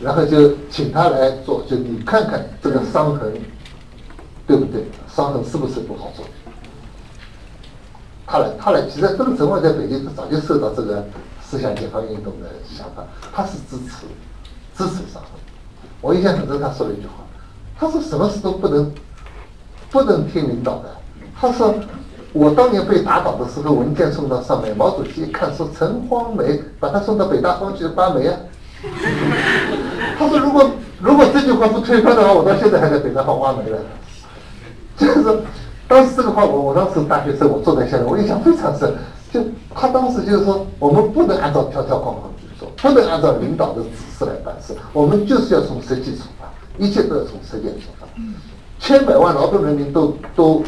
然后就请他来做，就你看看这个伤痕对不对？伤痕是不是不好做？他来，他来，其实这个陈焕在北京早就受到这个思想解放运动的想法，他是支持支持上的。我印象很深，他说了一句话，他说什么事都不能不能听领导的。他说我当年被打倒的时候，文件送到上面，毛主席一看说陈荒梅，把他送到北大荒去挖煤啊。他说如果如果这句话不推翻的话，我到现在还在北大荒挖煤呢。就是。当时这个话，我我当时大学生，我坐在下面，我印象非常深。就他当时就是说，我们不能按照条条框框去做，不能按照领导的指示来办事，我们就是要从实际出发，一切都要从实践出发。千百万劳动人民都都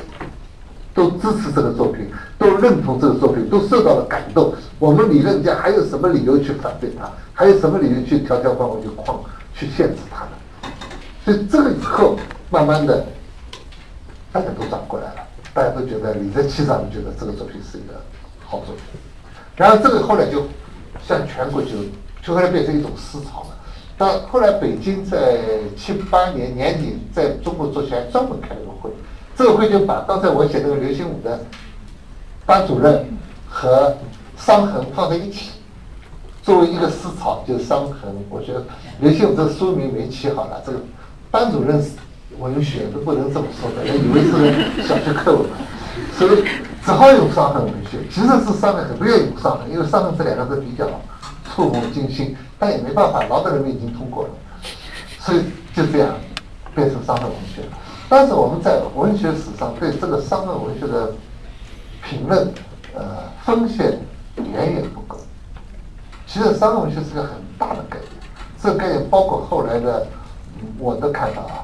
都支持这个作品，都认同这个作品，都受到了感动。我们理论家还有什么理由去反对他？还有什么理由去条条框框去框去限制他呢？所以这个以后慢慢的，大家都转过来了，大家都觉得理直气壮的觉得这个作品是一个好作品。然后这个后来就向全国就就后来变成一种思潮了。到后来北京在七八年年底在中国作协专门开了个会，这个会就把刚才我写那个刘心武的班主任和伤痕放在一起，作为一个思潮，就是伤痕。我觉得刘心武这个书名没起好了，这个。班主任文学都不能这么说的，人以为是小学课文，所以只好用伤痕文学。其实是伤痕不愿意用伤痕，因为伤痕这两个字比较触目惊心，但也没办法，劳动人民已经通过了，所以就这样变成伤痕文学。但是我们在文学史上对这个伤痕文学的评论，呃，风险远远不够。其实伤痕文学是个很大的概念，这个概念包括后来的。我的看法啊，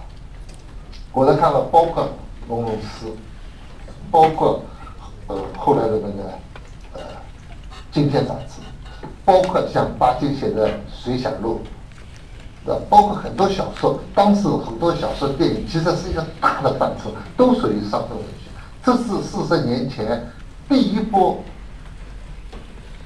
我的看法包括龙龙诗，包括呃后来的那个呃《今天》杂志，包括像巴金写的《水响录》，的包括很多小说，当时很多小说、电影，其实是一个大的范畴，都属于伤痕文学。这是四十年前第一波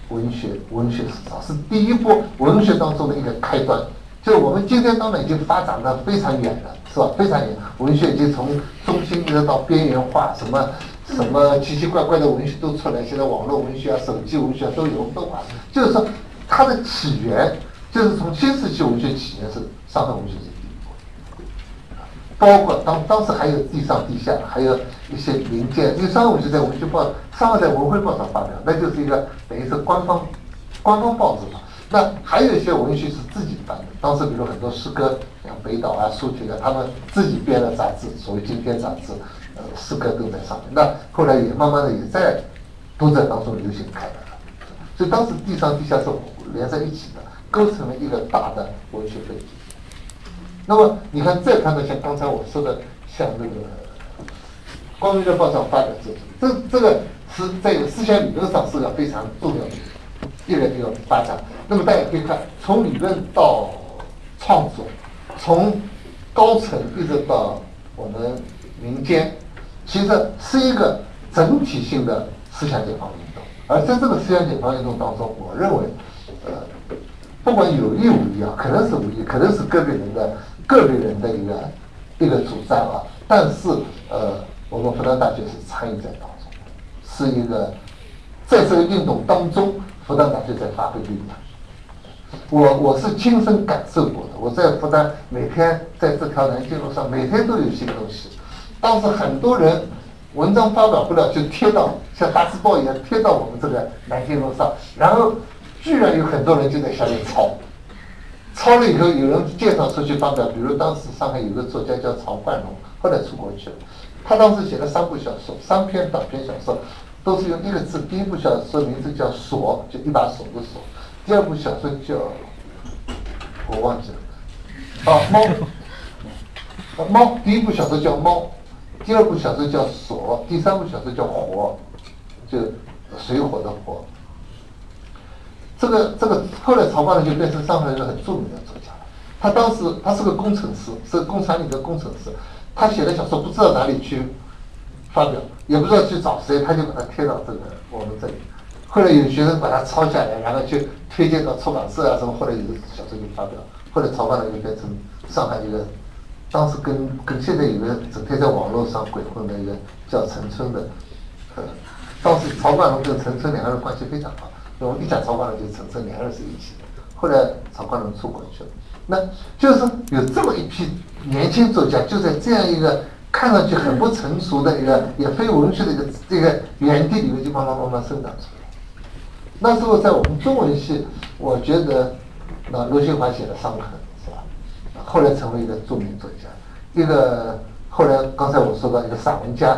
文学文学史上是第一波文学当中的一个开端。就我们今天当然已经发展的非常远了，是吧？非常远，文学已经从中心一直到边缘化，什么什么奇奇怪怪的文学都出来。现在网络文学啊、手机文学啊都有都啊。就是说，它的起源就是从新世纪文学起源是上海文学是第一波，包括当当时还有地上地下，还有一些零件。因为上海文学在文学报，伤痕在文汇报上发表，那就是一个等于是官方官方报纸嘛。那还有一些文学是自己办的，当时比如很多诗歌，像北岛啊、苏铁啊，他们自己编的杂志，所谓《今天》杂志，呃，诗歌都在上面。那后来也慢慢的也在都在当中流行开来了，所以当时地上地下是连在一起的，构成了一个大的文学背景。那么你看，再看到像刚才我说的，像那个《光明日报》上发的这这这个是在思想理论上是个非常重要的。一个一个发展，那么大家可以看，从理论到创作，从高层一直到我们民间，其实是一个整体性的思想解放运动。而在这个思想解放运动当中，我认为，呃，不管有意无意啊，可能是无意，可能是个别人的个别人的一个一个主张啊，但是呃，我们复旦大学是参与在当中，是一个在这个运动当中。复旦大学在发挥力量，我我是亲身感受过的。我在复旦每天在这条南京路上，每天都有新东西。当时很多人文章发表不了，就贴到像大字报一样贴到我们这个南京路上，然后居然有很多人就在下面抄，抄了以后有人介绍出去发表。比如当时上海有个作家叫曹冠龙，后来出国去了，他当时写了三部小说，三篇短篇小说。都是用一个字，第一部小说名字叫“锁”，就一把锁的“锁”；第二部小说叫我忘记了，啊，猫，猫。第一部小说叫“猫”，第二部小说叫“锁”，第三部小说叫“火”，就水火的“火”。这个这个后来曹冠龙就变成上海一个很著名的作家。他当时他是个工程师，是工厂里的工程师，他写的小说不知道哪里去。发表也不知道去找谁，他就把它贴到这个我们这里。后来有学生把它抄下来，然后去推荐到出版社啊什么。后来有个小说就发表。后来曹冠龙就变成上海一个，当时跟跟现在有个整天在网络上鬼混的一个叫陈春的，呃，当时曹冠龙跟陈春两个人关系非常好。我们一讲曹冠龙就陈春两个人是一起的。后来曹冠龙出国去了，那就是有这么一批年轻作家，就在这样一个。看上去很不成熟的一个，也非文学的一个这个园地里面就慢慢慢慢生长出来。那时候在我们中文系，我觉得那罗新华写的《伤痕》是吧？后来成为一个著名作家，一个后来刚才我说到一个散文家，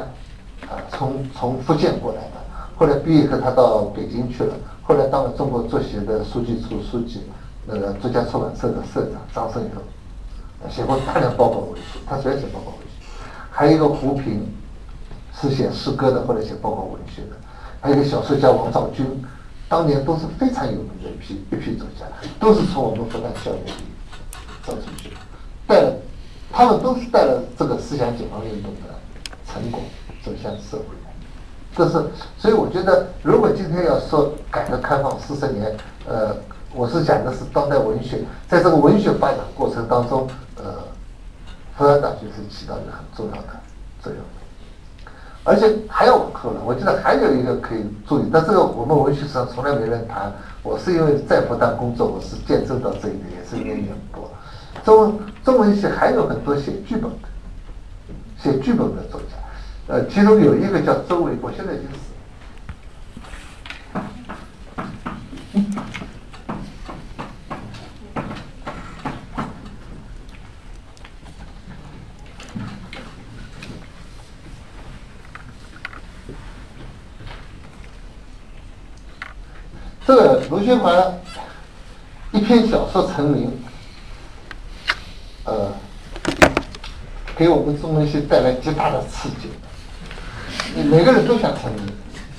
啊，从 从福建过来的，后来毕业后他到北京去了，后来当了中国作协的书记处书记，那个作家出版社的社长张胜友，写过大量报告文学，他主要写报告文学。还有一个胡平，是写诗歌的，后来写报告文学的。还有一个小说家王兆军，当年都是非常有名的一批一批作家，都是从我们复旦校园里走出去的，带了，他们都是带了这个思想解放运动的成果走向社会。这是，所以我觉得，如果今天要说改革开放四十年，呃，我是讲的是当代文学，在这个文学发展过程当中，呃，复旦大学是起到一个很重要的作用。而且还要往后了，我记得还有一个可以注意，但这个我们文学史上从来没人谈。我是因为在复旦工作，我是见证到这一点，也是一眼过。中中文系还有很多写剧本的，写剧本的作家。呃，其中有一个叫周伟国，现在已经死了。这个卢循环一篇小说成名，呃，给我们中文系带来极大的刺激。每个人都想成名，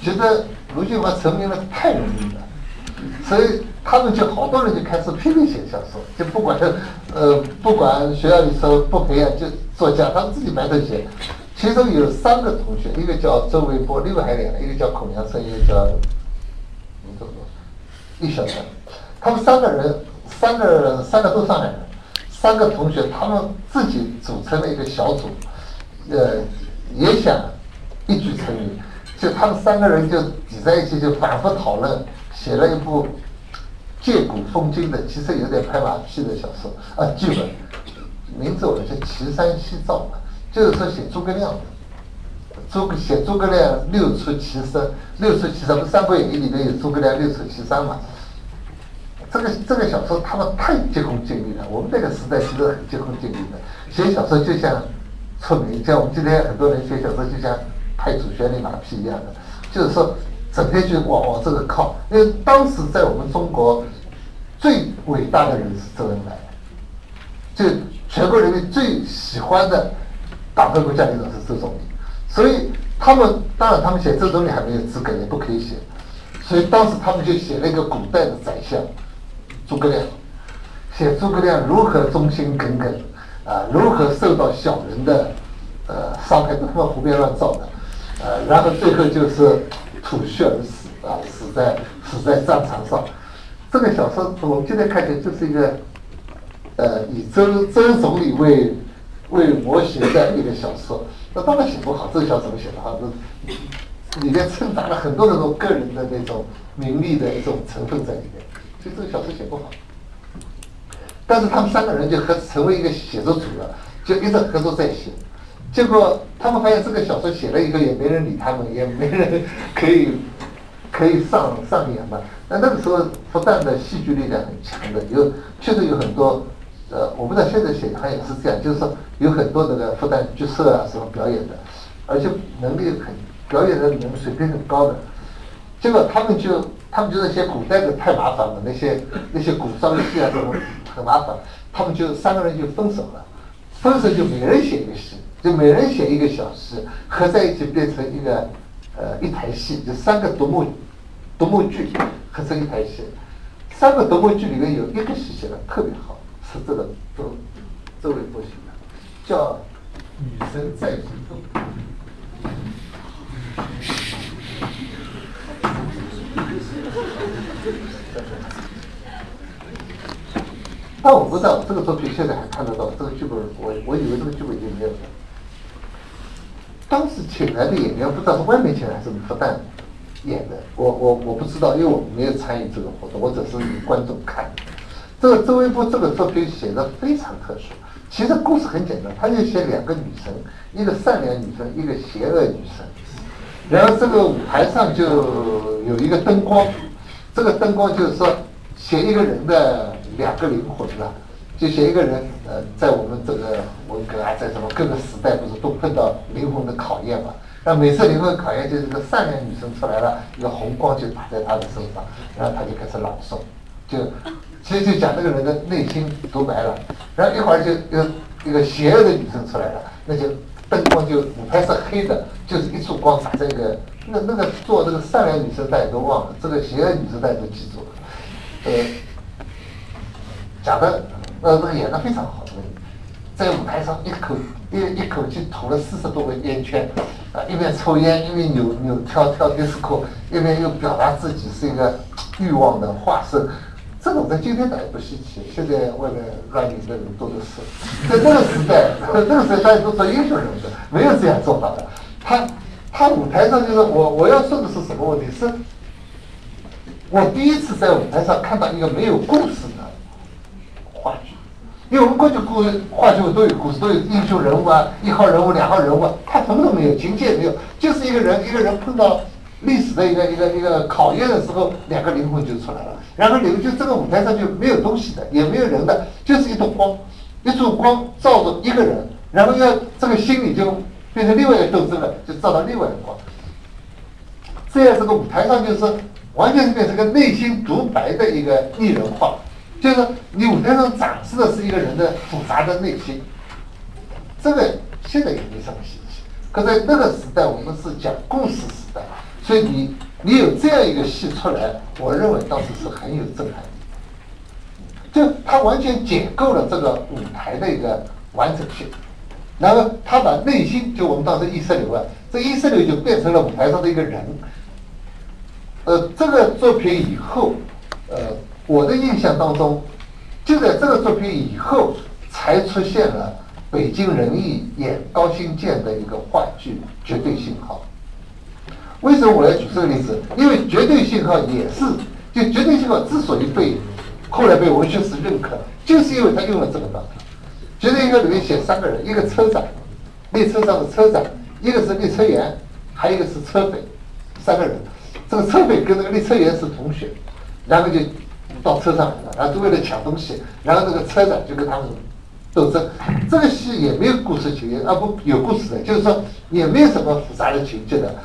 觉得卢俊华成名了太容易了，所以他们就好多人就开始拼命写小说，就不管呃不管学校里说不培养就作家，他们自己埋头写。其中有三个同学，一个叫周维波，另外还两个，一个叫孔祥生，一个叫一小川。他们三个人，三个三个都上海人，三个同学，他们自己组成了一个小组，呃，也想。一举成名，就他们三个人就挤在一起，就反复讨论，写了一部借古讽今的，其实有点拍马屁的小说啊剧本，名字我叫《岐山夕照》，就是说写诸葛亮的，诸写诸葛亮六出祁山，六出祁山不《三国演义》里面有诸葛亮六出祁山嘛？这个这个小说他们太急功近利了，我们那个时代其实很急功近利的，写小说就像出名，像我们今天很多人写小说就像。拍主旋律马屁一样的，就是说，整天就往往这个靠。因为当时在我们中国，最伟大的人是周恩来，就全国人民最喜欢的党和国家领导人是周总理。所以他们当然他们写周总理还没有资格，也不可以写。所以当时他们就写了一个古代的宰相诸葛亮，写诸葛亮如何忠心耿耿啊，如何受到小人的呃伤害，都他妈胡编乱造的。呃，然后最后就是吐血而死啊，死在死在战场上。这个小说我们今天看起就是一个，呃，以周周总理为为模型的一个小说。那当然写不好，这个小说怎么写的好？这里面掺杂了很多那种个人的那种名利的一种成分在里面，这个小说写不好。但是他们三个人就合成为一个写作组了，就一直合作在写。结果他们发现这个小说写了以后也没人理他们，也没人可以可以上上演嘛。那那个时候复旦的戏剧力量很强的，有确实有很多呃，我不知道现在写好像也是这样，就是说有很多那个复旦剧社啊什么表演的，而且能力很表演的人水平很高的。结果他们就他们觉得写古代的太麻烦了，那些 那些古装戏啊什么很麻烦，他们就三个人就分手了，分手就每人写一个戏。就每人写一个小诗，合在一起变成一个，呃，一台戏，就三个独幕，独幕剧合成一台戏。三个独幕剧里面有一个戏写的特别好，是这个周周围波写的，叫《女神在行动》。但我不知道这个作品现在还看得到，这个剧本我我以为这个剧本已经没有了。当时请来的演员不知道是外面请来还是复旦演的，我我我不知道，因为我没有参与这个活动，我只是观众看。这个周微波这个作品写的非常特殊，其实故事很简单，他就写两个女生，一个善良女生，一个邪恶女生。然后这个舞台上就有一个灯光，这个灯光就是说写一个人的两个灵魂了。就写一个人，呃，在我们这个文革啊，在什么各个时代，不是都碰到灵魂的考验嘛？那每次灵魂考验就是个善良女生出来了，一个红光就打在她的身上，然后她就开始朗诵，就其实就讲那个人的内心独白了。然后一会儿就又一个邪恶的女生出来了，那就灯光就舞台是黑的，就是一束光打在一个那那个做这个善良女生大家都忘了，这个邪恶女生大家都记住了，呃，讲的呃那个演的非常好的，在舞台上一口。一一口气吐了四十多个烟圈，啊，一边抽烟一边扭扭跳跳迪斯科，一边又表达自己是一个欲望的化身。这种在今天倒也不稀奇，现在外面乱女的人多的是。在那个时代，那个时代大家都做英雄人物，没有这样做法的。他他舞台上就是我我要说的是什么问题？是我第一次在舞台上看到一个没有故事的。因为我们过去故话剧都有故事，都有英雄人物啊，一号人物、两号人物，他什么都没有，情节也没有，就是一个人，一个人碰到历史的一个一个一个考验的时候，两个灵魂就出来了。然后你们就这个舞台上就没有东西的，也没有人的，就是一束光，一束光照着一个人，然后要这个心里就变成另外一个斗争了，就照到另外一个光。这样这个舞台上就是完全是变成个内心独白的一个拟人化。就是你舞台上展示的是一个人的复杂的内心，这个现在也没什么稀奇。可在那个时代，我们是讲故事时代，所以你你有这样一个戏出来，我认为当时是很有震撼力。就他完全解构了这个舞台的一个完整性，然后他把内心，就我们当时意识流啊，这意识流就变成了舞台上的一个人。呃，这个作品以后，呃。我的印象当中，就在这个作品以后，才出现了北京人艺演高新建的一个话剧《绝对信号》。为什么我要举这个例子？因为《绝对信号》也是，就《绝对信号》之所以被后来被文学史认可，就是因为他用了这个方法。《绝对信号》里面写三个人：一个车长，列车上的车长；一个是列车员，还有一个是车匪。三个人，这个车匪跟那个列车员是同学，然后就。到车上来了，然后就为了抢东西，然后这个车长就跟他们斗争。这个戏也没有故事情节，啊不，有故事的，就是说也没有什么复杂的情节的，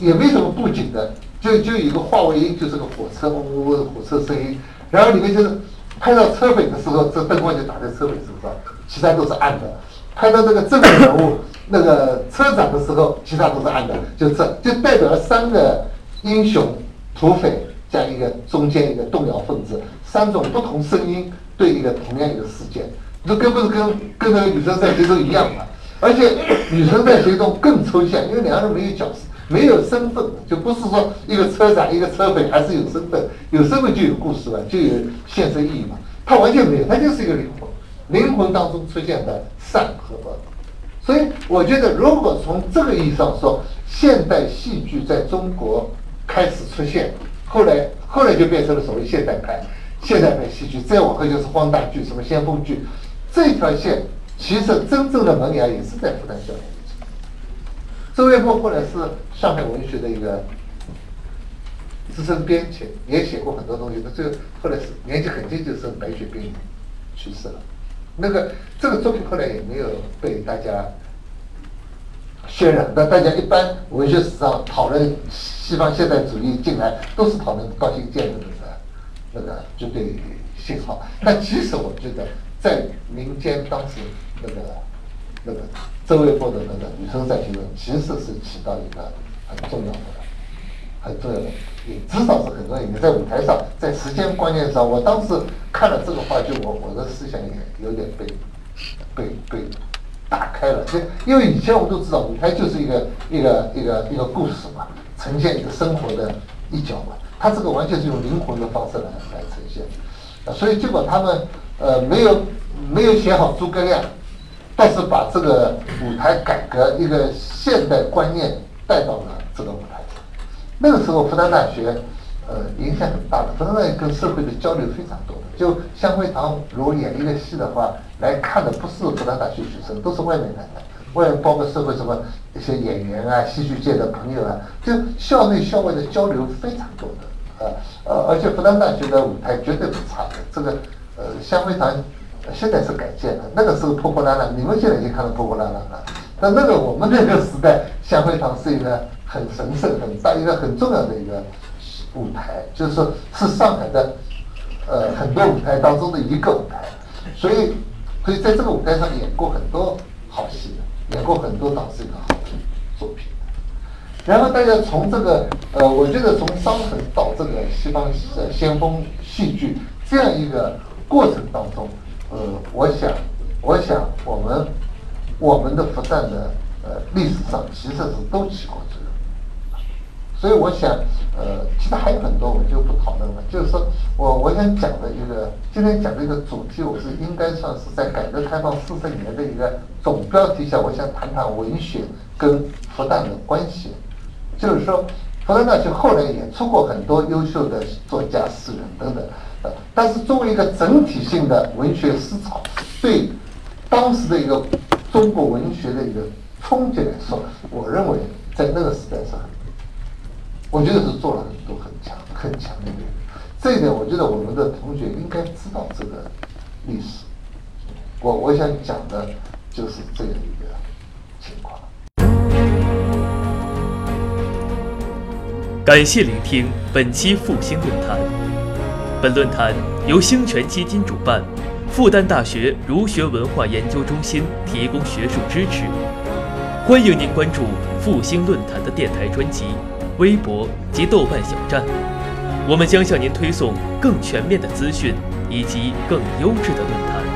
也没什么布景的，就就一个化为音，就是个火车嗡嗡嗡的火车声音。然后里面就是拍到车匪的时候，这灯光就打在车匪身上，其他都是暗的；拍到这个正面人物那个车长的时候，其他都是暗的。就这就代表了三个英雄土匪。这样一个中间一个动摇分子，三种不同声音对一个同样一个事件，这跟不是跟跟那个女生在其中一样嘛？而且女生在其中更抽象，因为两个人没有角色，没有身份，就不是说一个车长一个车匪还是有身份，有身份就有故事了，就有现实意义嘛。他完全没有，他就是一个灵魂，灵魂当中出现的善和恶。所以我觉得，如果从这个意义上说，现代戏剧在中国开始出现。后来，后来就变成了所谓现代派、现代派戏剧，再往后就是荒诞剧、什么先锋剧。这条线其实真正的萌芽也是在复旦校园。周岳波后来是上海文学的一个资深编辑，也写过很多东西。他最后后来是年纪很轻就生白血病去世了。那个这个作品后来也没有被大家。渲染，那大家一般文学史上讨论西方现代主义进来，都是讨论高新建的那个那个绝对信号。但其实我觉得，在民间当时那个那个周卫波的那个女生在其中，其实是起到一个很重要的、很重要的，也至少是很重要。你在舞台上，在时间观念上，我当时看了这个话剧，我我的思想也有点被被被。打开了，就因为以前我们都知道，舞台就是一个一个一个一个故事嘛，呈现一个生活的一角嘛。他这个完全是用灵魂的方式来来呈现，所以结果他们呃没有没有写好诸葛亮，但是把这个舞台改革一个现代观念带到了这个舞台上。那个时候复旦大学。呃，影响很大的，反正跟社会的交流非常多的。就香会堂如果演一个戏的话，来看的不是复旦大学学生，都是外面来的，外面包括社会什么一些演员啊、戏剧界的朋友啊，就校内校外的交流非常多的。呃呃，而且复旦大学的舞台绝对不差的。这个呃香会堂现在是改建了，那个时候破破烂烂，你们现在已经看到破破烂烂了。但那个我们那个时代，香会堂是一个很神圣、很大、一个很重要的一个舞台，就是说是上海的呃很多舞台当中的一个舞台，所以所以在这个舞台上演过很多好戏的，演过很多导师的好作品。然后大家从这个呃，我觉得从伤痕到这个西方呃先锋戏剧这样一个过程当中，呃，我想，我想我们我们的复旦的呃历史上其实是都起过作用，所以我想呃，其实还有很多我就不讨论了。就是说我我想讲的一个今天讲的一个主题，我是应该算是在改革开放四十年的一个总标题下，我想谈谈文学跟复旦的关系。就是说，复旦大学后来也出过很多优秀的作家、诗人等等，呃，但是作为一个整体性的文学思潮，对当时的一个中国文学的一个冲击来说，我认为在那个时代上，我觉得是做了很多很强、很强的一个。这一点，我觉得我们的同学应该知道这个历史。我我想讲的就是这样一个情况。感谢聆听本期复兴论坛。本论坛由兴泉基金主办，复旦大学儒学文化研究中心提供学术支持。欢迎您关注复兴论坛的电台专辑、微博及豆瓣小站，我们将向您推送更全面的资讯以及更优质的论坛。